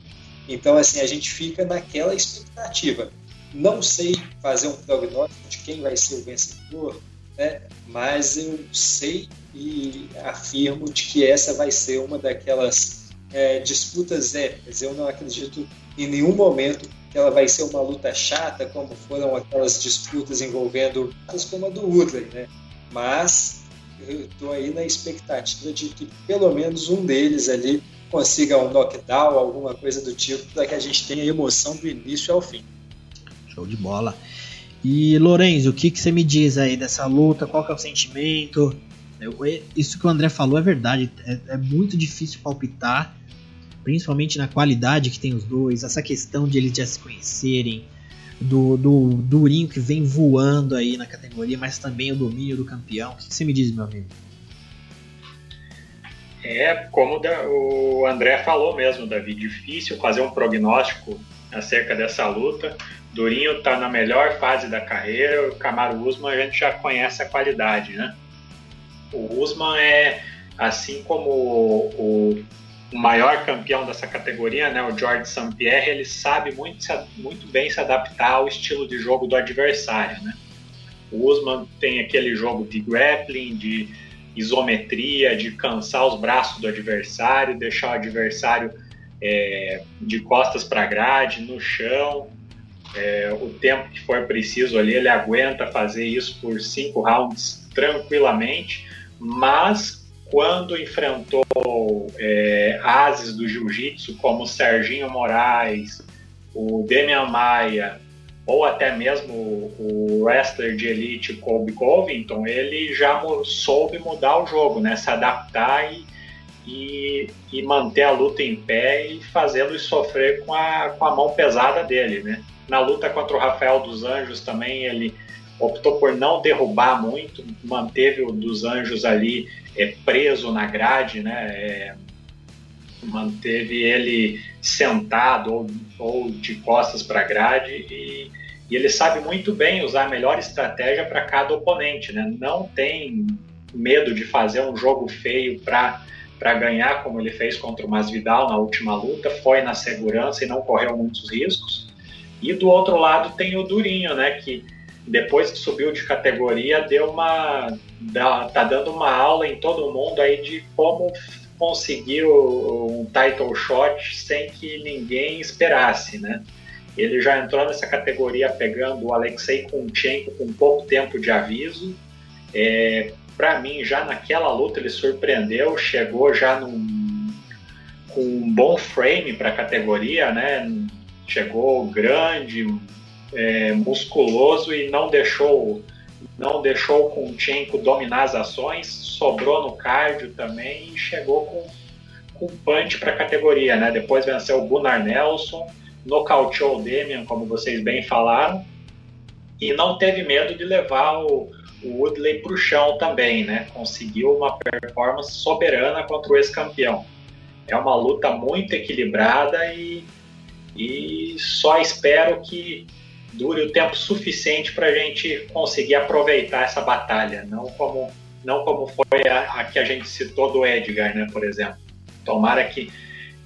Speaker 2: Então, assim, a gente fica naquela expectativa. Não sei fazer um prognóstico de quem vai ser o vencedor, né? mas eu sei e afirmo de que essa vai ser uma daquelas é, disputas épicas. Eu não acredito em nenhum momento que ela vai ser uma luta chata, como foram aquelas disputas envolvendo como a do Woodley, né? Mas eu estou aí na expectativa de que pelo menos um deles ali consiga um knockdown, alguma coisa do tipo, para que a gente tenha emoção do início ao fim.
Speaker 1: Show de bola. E Lorenzo, o que, que você me diz aí dessa luta? Qual que é o sentimento? Isso que o André falou é verdade. É, é, muito difícil palpitar, principalmente na qualidade que tem os dois. Essa questão de eles já se conhecerem, do, do Durinho que vem voando aí na categoria, mas também o domínio do campeão. O que, você me diz, meu amigo?
Speaker 3: É, como o André falou mesmo, Davi, difícil fazer um prognóstico acerca dessa luta. Durinho está na melhor fase da carreira, o Camaro Usman a gente já conhece a qualidade, né? O Usman é, assim como o maior campeão dessa categoria, né, o George St. Pierre, ele sabe muito, muito bem se adaptar ao estilo de jogo do adversário. Né? O Usman tem aquele jogo de grappling, de isometria, de cansar os braços do adversário, deixar o adversário é, de costas para grade, no chão. É, o tempo que for preciso ali, ele aguenta fazer isso por cinco rounds tranquilamente mas quando enfrentou é, ases do jiu-jitsu como o Serginho Moraes, o Demian Maia, ou até mesmo o wrestler de elite Colby Covington, ele já soube mudar o jogo, né? se adaptar e, e, e manter a luta em pé e fazê-lo sofrer com a, com a mão pesada dele. Né? Na luta contra o Rafael dos Anjos também ele optou por não derrubar muito, manteve o dos Anjos ali é, preso na grade, né? É, manteve ele sentado ou, ou de costas para a grade e, e, ele sabe muito bem usar a melhor estratégia para cada oponente, né? Não tem medo de fazer um jogo feio para para ganhar, como ele fez contra o Masvidal na última luta, foi na segurança e não correu muitos riscos. E do outro lado tem o Durinho, né, que depois que subiu de categoria, deu uma. tá dando uma aula em todo mundo aí de como conseguir um title shot sem que ninguém esperasse, né? Ele já entrou nessa categoria pegando o Alexei Kunchenko com pouco tempo de aviso. É, Para mim, já naquela luta ele surpreendeu, chegou já num, com um bom frame para a categoria, né? Chegou grande, é, musculoso e não deixou não deixou o Kunchenko dominar as ações, sobrou no cardio também e chegou com, com punch para a categoria. Né? Depois venceu o Gunnar Nelson, nocauteou o Demian, como vocês bem falaram, e não teve medo de levar o, o Woodley para o chão também. Né? Conseguiu uma performance soberana contra o ex-campeão. É uma luta muito equilibrada e, e só espero que dure o tempo suficiente para a gente conseguir aproveitar essa batalha, não como não como foi a, a, que a gente citou do Edgar, né, por exemplo. Tomara que,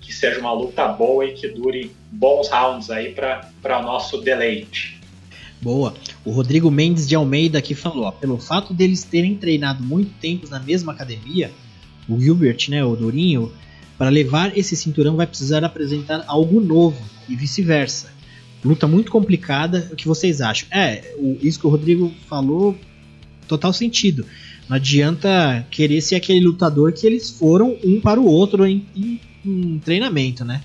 Speaker 3: que seja uma luta boa e que dure bons rounds aí para o nosso deleite.
Speaker 1: Boa. O Rodrigo Mendes de Almeida aqui falou, ó, pelo fato deles terem treinado muito tempo na mesma academia, o Gilbert, né, o Dourinho, para levar esse cinturão vai precisar apresentar algo novo e vice-versa. Luta muito complicada. O que vocês acham? É, o, isso que o Rodrigo falou, total sentido. Não adianta querer ser aquele lutador que eles foram um para o outro em, em, em treinamento, né?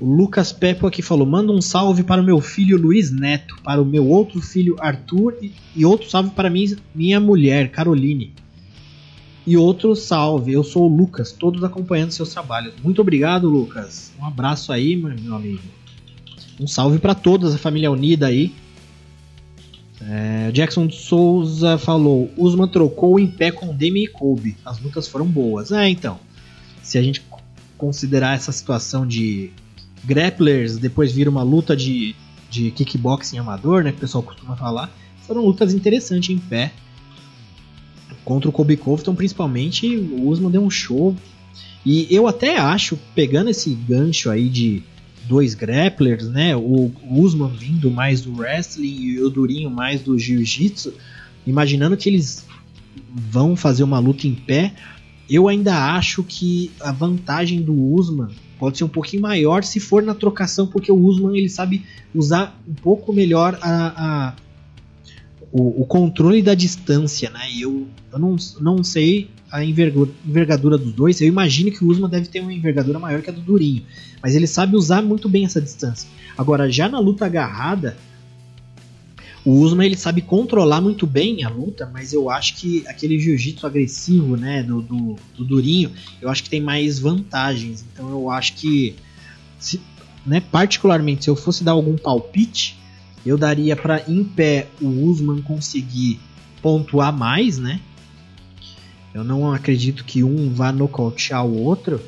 Speaker 1: O Lucas Pepo aqui falou: manda um salve para o meu filho Luiz Neto, para o meu outro filho Arthur e, e outro salve para mim, minha mulher Caroline. E outro salve, eu sou o Lucas, todos acompanhando seus trabalhos. Muito obrigado, Lucas. Um abraço aí, meu amigo. Um salve para todos, a família unida aí. É, Jackson Souza falou: Usman trocou em pé com Demi e Kobe. As lutas foram boas. É, então. Se a gente considerar essa situação de grapplers, depois vira uma luta de, de kickboxing amador, né? Que o pessoal costuma falar. Foram lutas interessantes em pé. Contra o Kobe Covington, principalmente, o Usman deu um show. E eu até acho, pegando esse gancho aí de dois grapplers, né? O Usman vindo mais do wrestling e o Durinho mais do jiu-jitsu, imaginando que eles vão fazer uma luta em pé, eu ainda acho que a vantagem do Usman pode ser um pouquinho maior se for na trocação, porque o Usman ele sabe usar um pouco melhor a, o, o, controle da distância, né? E eu, eu não, não sei a envergadura dos dois. Eu imagino que o Usman deve ter uma envergadura maior que a do Durinho. Mas ele sabe usar muito bem essa distância. Agora, já na luta agarrada, o Usman ele sabe controlar muito bem a luta, mas eu acho que aquele jiu-jitsu agressivo, né, do, do, do, Durinho, eu acho que tem mais vantagens. Então eu acho que, se, né, particularmente, se eu fosse dar algum palpite, eu daria para em pé o Usman conseguir pontuar mais, né? Eu não acredito que um vá nocautear o outro.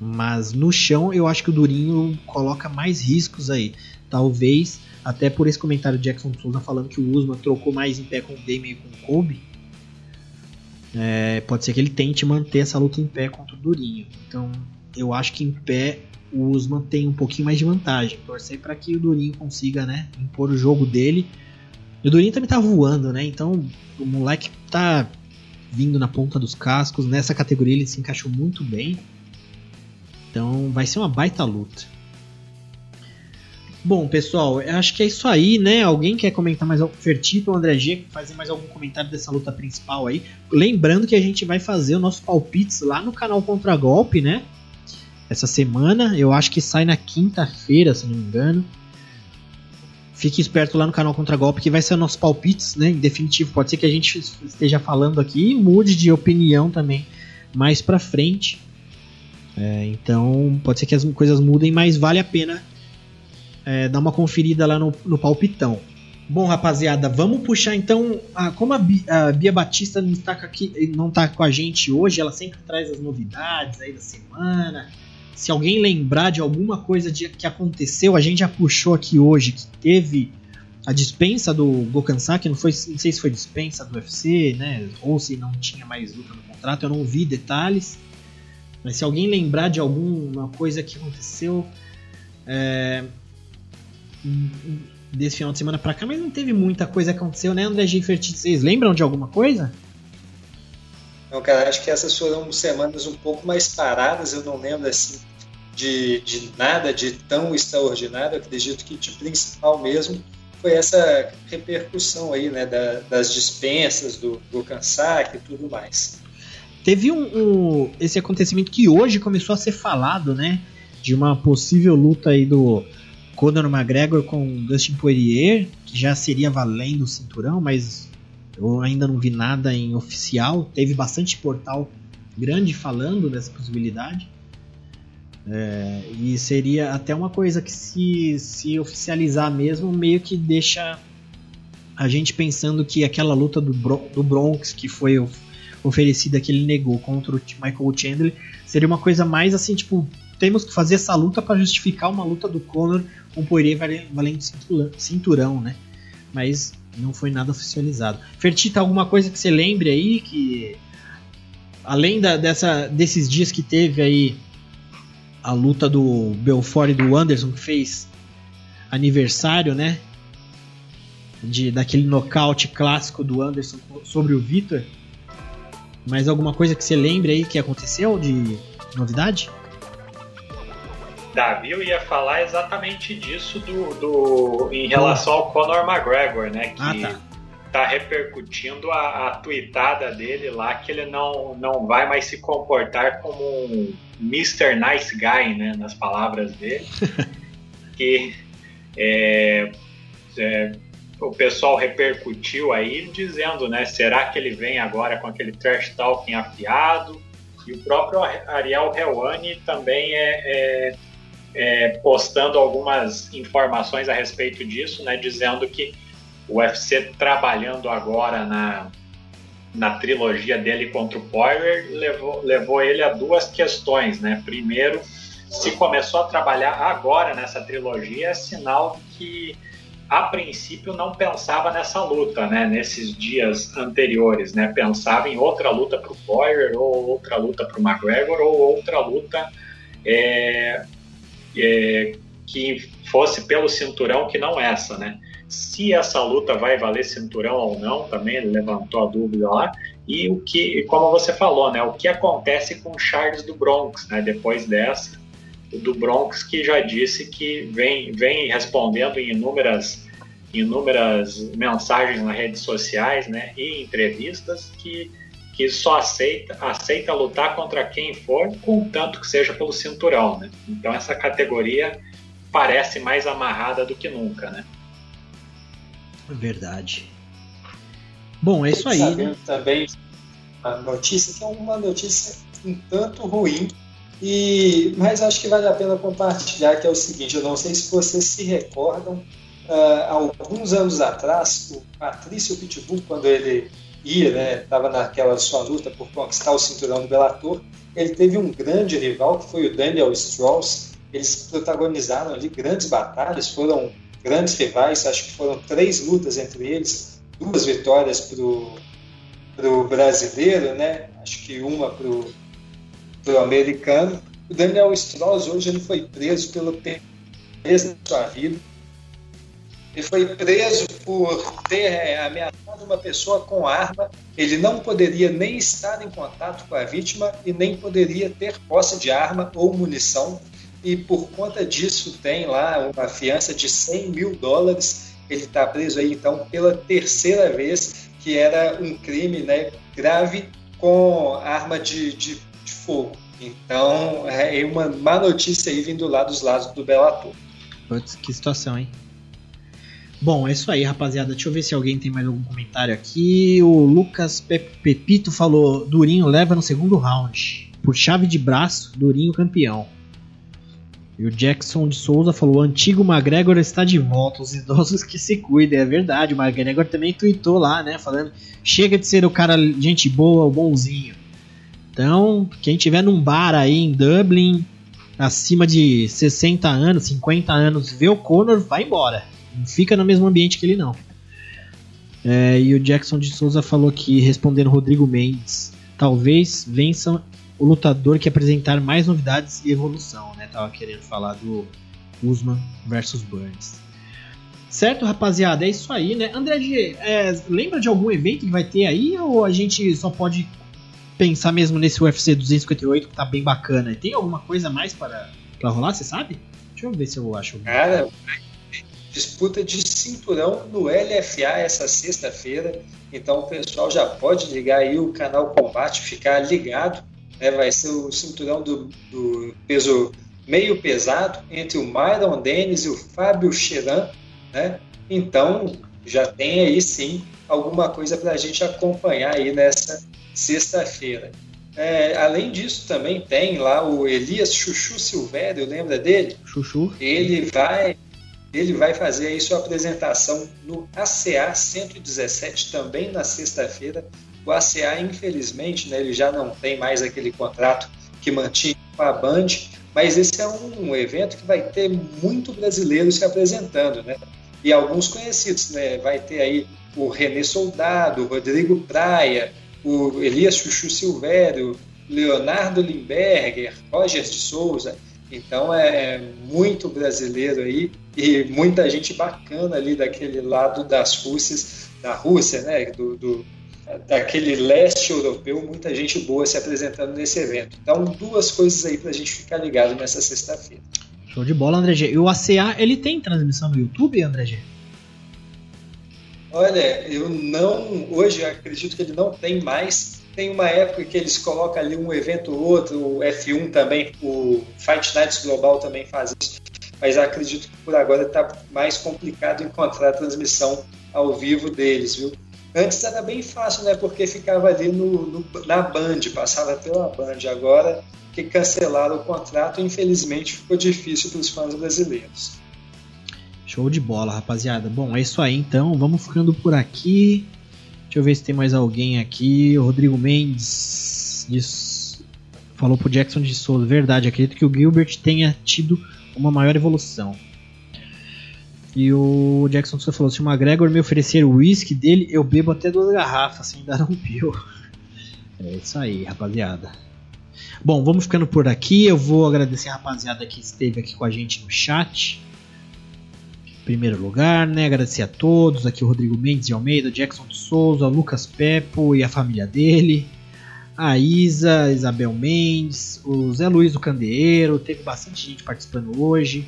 Speaker 1: Mas no chão eu acho que o Durinho coloca mais riscos aí. Talvez, até por esse comentário de Jackson Souza falando que o Usman trocou mais em pé com o Damian e com o Kobe. É, pode ser que ele tente manter essa luta em pé contra o Durinho. Então eu acho que em pé o Usman tem um pouquinho mais de vantagem. Torcer para que o Durinho consiga né, impor o jogo dele. E o Durinho também tá voando, né? Então o moleque tá vindo na ponta dos cascos. Nessa categoria ele se encaixou muito bem. Então vai ser uma baita luta. Bom, pessoal, eu acho que é isso aí, né? Alguém quer comentar mais algo? Fertito André G, fazer mais algum comentário dessa luta principal aí? Lembrando que a gente vai fazer o nosso palpites lá no canal Contra Golpe, né? Essa semana, eu acho que sai na quinta-feira, se não me engano. Fique esperto lá no canal Contra Golpe que vai ser o nosso palpites, né? Em definitivo, pode ser que a gente esteja falando aqui e mude de opinião também mais pra frente. É, então, pode ser que as coisas mudem, mas vale a pena é, dar uma conferida lá no, no palpitão. Bom, rapaziada, vamos puxar então. A, como a Bia, a Bia Batista não está, aqui, não está com a gente hoje, ela sempre traz as novidades aí da semana, se alguém lembrar de alguma coisa de, que aconteceu, a gente já puxou aqui hoje que teve a dispensa do Gokansaki, não foi, não sei se foi dispensa do UFC, né, ou se não tinha mais luta no contrato, eu não vi detalhes. Mas se alguém lembrar de alguma coisa que aconteceu é, desse final de semana pra cá, mas não teve muita coisa que aconteceu, né, André Gifert? Vocês lembram de alguma coisa?
Speaker 2: Não, cara, acho que essas foram semanas um pouco mais paradas, eu não lembro assim de, de nada de tão extraordinário. Acredito que de principal mesmo foi essa repercussão aí, né, da, das dispensas, do, do Kansak e tudo mais.
Speaker 1: Teve um, um, esse acontecimento que hoje começou a ser falado, né, de uma possível luta aí do Conor McGregor com Dustin Poirier, que já seria valendo o cinturão, mas eu ainda não vi nada em oficial. Teve bastante portal grande falando dessa possibilidade. É, e seria até uma coisa que se, se oficializar mesmo, meio que deixa a gente pensando que aquela luta do, do Bronx que foi oferecida que ele negou contra o Michael Chandler seria uma coisa mais assim, tipo, temos que fazer essa luta para justificar uma luta do Conor um Poirier valendo cinturão, né? Mas não foi nada oficializado. Fertita, alguma coisa que você lembre aí que além da, dessa, desses dias que teve aí a luta do Belfort e do Anderson que fez aniversário, né? De, daquele nocaute clássico do Anderson sobre o Vitor. Mais alguma coisa que você lembre aí que aconteceu de novidade?
Speaker 3: Davi, eu ia falar exatamente disso do, do em relação ao Conor McGregor, né? Que ah, tá. tá repercutindo a, a tweetada dele lá que ele não, não vai mais se comportar como um Mr. Nice Guy, né? Nas palavras dele. que é, é, o pessoal repercutiu aí dizendo, né? Será que ele vem agora com aquele trash talking afiado? E o próprio Ariel Helwani também é, é é, postando algumas informações a respeito disso, né, dizendo que o UFC trabalhando agora na, na trilogia dele contra o Poirier levou, levou ele a duas questões, né? Primeiro, se começou a trabalhar agora nessa trilogia, é sinal que a princípio não pensava nessa luta, né? Nesses dias anteriores, né? Pensava em outra luta para o Poirier, ou outra luta para o McGregor, ou outra luta é, é, que fosse pelo cinturão, que não essa, né? Se essa luta vai valer cinturão ou não, também levantou a dúvida lá. E o que, como você falou, né? O que acontece com o Charles do Bronx, né? Depois dessa, do Bronx que já disse que vem, vem respondendo em inúmeras inúmeras mensagens nas redes sociais, né, e entrevistas que que só aceita, aceita lutar contra quem for, contanto que seja pelo cinturão, né? Então essa categoria parece mais amarrada do que nunca, né?
Speaker 1: Verdade. Bom, é isso aí.
Speaker 2: Sabendo né? também a notícia que é uma notícia um tanto ruim, e mas acho que vale a pena compartilhar que é o seguinte, eu não sei se vocês se recordam, uh, alguns anos atrás, o Patrício Pitbull, quando ele ia, né, estava naquela sua luta por conquistar o cinturão do Bellator, ele teve um grande rival que foi o Daniel Strauss. Eles protagonizaram ali grandes batalhas, foram grandes rivais, acho que foram três lutas entre eles, duas vitórias para o brasileiro, né? Acho que uma para o americano. O Daniel Strauss hoje ele foi preso pelo peso da sua vida ele foi preso por ter é, ameaçado uma pessoa com arma. Ele não poderia nem estar em contato com a vítima e nem poderia ter posse de arma ou munição. E por conta disso tem lá uma fiança de 100 mil dólares. Ele está preso aí então pela terceira vez, que era um crime né, grave com arma de, de, de fogo. Então é uma má notícia aí vindo lá dos lados do Bellator.
Speaker 1: Putz, que situação, hein? Bom, é isso aí, rapaziada. Deixa eu ver se alguém tem mais algum comentário aqui. O Lucas Pepito falou: Durinho leva no segundo round. Por chave de braço, Durinho campeão. E o Jackson de Souza falou: o antigo McGregor está de volta, os idosos que se cuidem. É verdade, o McGregor também tweetou lá, né? Falando: chega de ser o cara gente boa, o bonzinho. Então, quem tiver num bar aí em Dublin, acima de 60 anos, 50 anos, vê o Conor, vai embora. Não fica no mesmo ambiente que ele, não. É, e o Jackson de Souza falou que, respondendo Rodrigo Mendes, talvez vença o lutador que apresentar mais novidades e evolução? Tava querendo falar do Usman versus Burns. Certo, rapaziada? É isso aí, né? André é, lembra de algum evento que vai ter aí ou a gente só pode pensar mesmo nesse UFC 258 que tá bem bacana? Tem alguma coisa mais para, para rolar, você sabe? Deixa eu ver se eu acho.
Speaker 2: Cara, disputa de cinturão no LFA essa sexta-feira. Então o pessoal já pode ligar aí o canal Combate, ficar ligado. Né? Vai ser o cinturão do, do peso meio pesado entre o Myron Dennis e o Fábio Cheran. Né? Então já tem aí sim alguma coisa para a gente acompanhar aí nessa sexta-feira. É, além disso, também tem lá o Elias Chuchu Silvério, lembra dele?
Speaker 1: Chuchu.
Speaker 2: Ele vai ele vai fazer aí sua apresentação no ACA 117 também na sexta-feira. O ACA, infelizmente, né, ele já não tem mais aquele contrato que mantinha com a Band, Mas esse é um evento que vai ter muito brasileiro se apresentando, né? E alguns conhecidos, né? Vai ter aí o René Soldado, o Rodrigo Praia, o Elias Chuchu Silvério, Leonardo Limberger, Roger de Souza. Então é, é, muito brasileiro aí e muita gente bacana ali daquele lado das Rússias, da Rússia, né? Do, do, daquele leste europeu, muita gente boa se apresentando nesse evento. Então, duas coisas aí para a gente ficar ligado nessa sexta-feira.
Speaker 1: Show de bola, André G. E o ACA, ele tem transmissão no YouTube, André G?
Speaker 2: Olha, eu não. Hoje eu acredito que ele não tem mais. Tem uma época que eles colocam ali um evento ou outro, o F1 também, o Fight Nights Global também faz isso. Mas acredito que por agora está mais complicado encontrar a transmissão ao vivo deles, viu? Antes era bem fácil, né? Porque ficava ali no, no, na Band, passava pela Band. Agora que cancelaram o contrato, infelizmente ficou difícil para os fãs brasileiros.
Speaker 1: Show de bola, rapaziada. Bom, é isso aí então. Vamos ficando por aqui. Deixa eu ver se tem mais alguém aqui. O Rodrigo Mendes diz, falou pro Jackson de Souza. Verdade, acredito que o Gilbert tenha tido uma maior evolução. E o Jackson Souza falou: se o McGregor me oferecer o uísque dele, eu bebo até duas garrafas sem dar um pio. É isso aí, rapaziada. Bom, vamos ficando por aqui. Eu vou agradecer a rapaziada que esteve aqui com a gente no chat primeiro lugar, né? Agradecer a todos, aqui o Rodrigo Mendes de Almeida, Jackson de Souza, Lucas Pepo e a família dele, a Isa, Isabel Mendes, o Zé Luiz do Candeeiro, teve bastante gente participando hoje.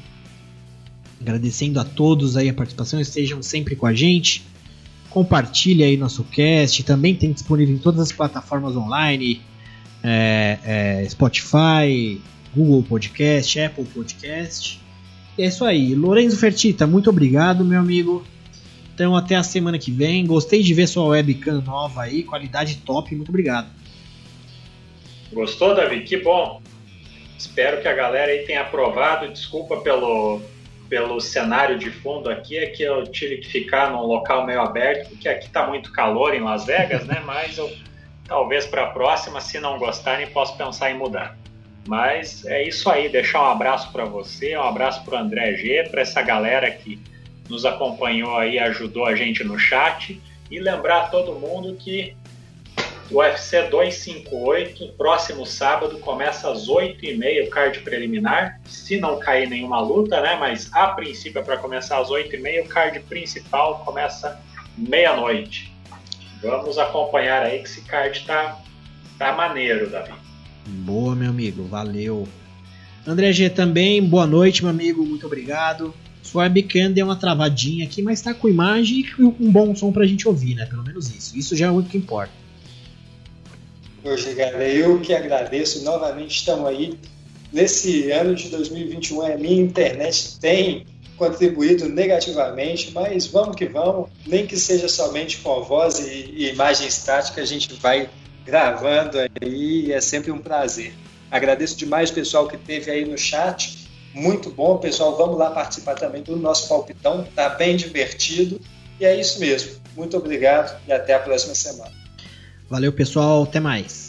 Speaker 1: Agradecendo a todos aí a participação, estejam sempre com a gente. Compartilhe aí nosso cast, também tem disponível em todas as plataformas online, é, é, Spotify, Google Podcast, Apple Podcast. E é isso aí. Lorenzo Fertita, muito obrigado, meu amigo. Então até a semana que vem. Gostei de ver sua webcam nova aí, qualidade top, muito obrigado.
Speaker 3: Gostou, Davi? Que bom. Espero que a galera aí tenha aprovado. Desculpa pelo, pelo cenário de fundo aqui, é que eu tive que ficar num local meio aberto, porque aqui está muito calor em Las Vegas, né? Mas eu talvez para a próxima, se não gostarem, posso pensar em mudar. Mas é isso aí, deixar um abraço para você, um abraço para o André G, para essa galera que nos acompanhou aí, ajudou a gente no chat e lembrar a todo mundo que UFC 258, próximo sábado, começa às 8h30 o card preliminar, se não cair nenhuma luta, né? Mas a princípio é para começar às 8h30, o card principal começa meia-noite. Vamos acompanhar aí que esse card tá, tá maneiro, Davi.
Speaker 1: Boa, meu amigo, valeu. André G também, boa noite, meu amigo, muito obrigado. Sua webcam deu uma travadinha aqui, mas tá com imagem e um bom som pra gente ouvir, né? Pelo menos isso. Isso já é o que importa.
Speaker 2: Poxa, cara, eu que agradeço. Novamente estamos aí. Nesse ano de 2021, a minha internet tem contribuído negativamente, mas vamos que vamos. Nem que seja somente com voz e, e imagem estática, a gente vai gravando aí, é sempre um prazer. Agradeço demais o pessoal que teve aí no chat, muito bom, pessoal, vamos lá participar também do nosso palpitão, tá bem divertido, e é isso mesmo. Muito obrigado e até a próxima semana.
Speaker 1: Valeu, pessoal, até mais.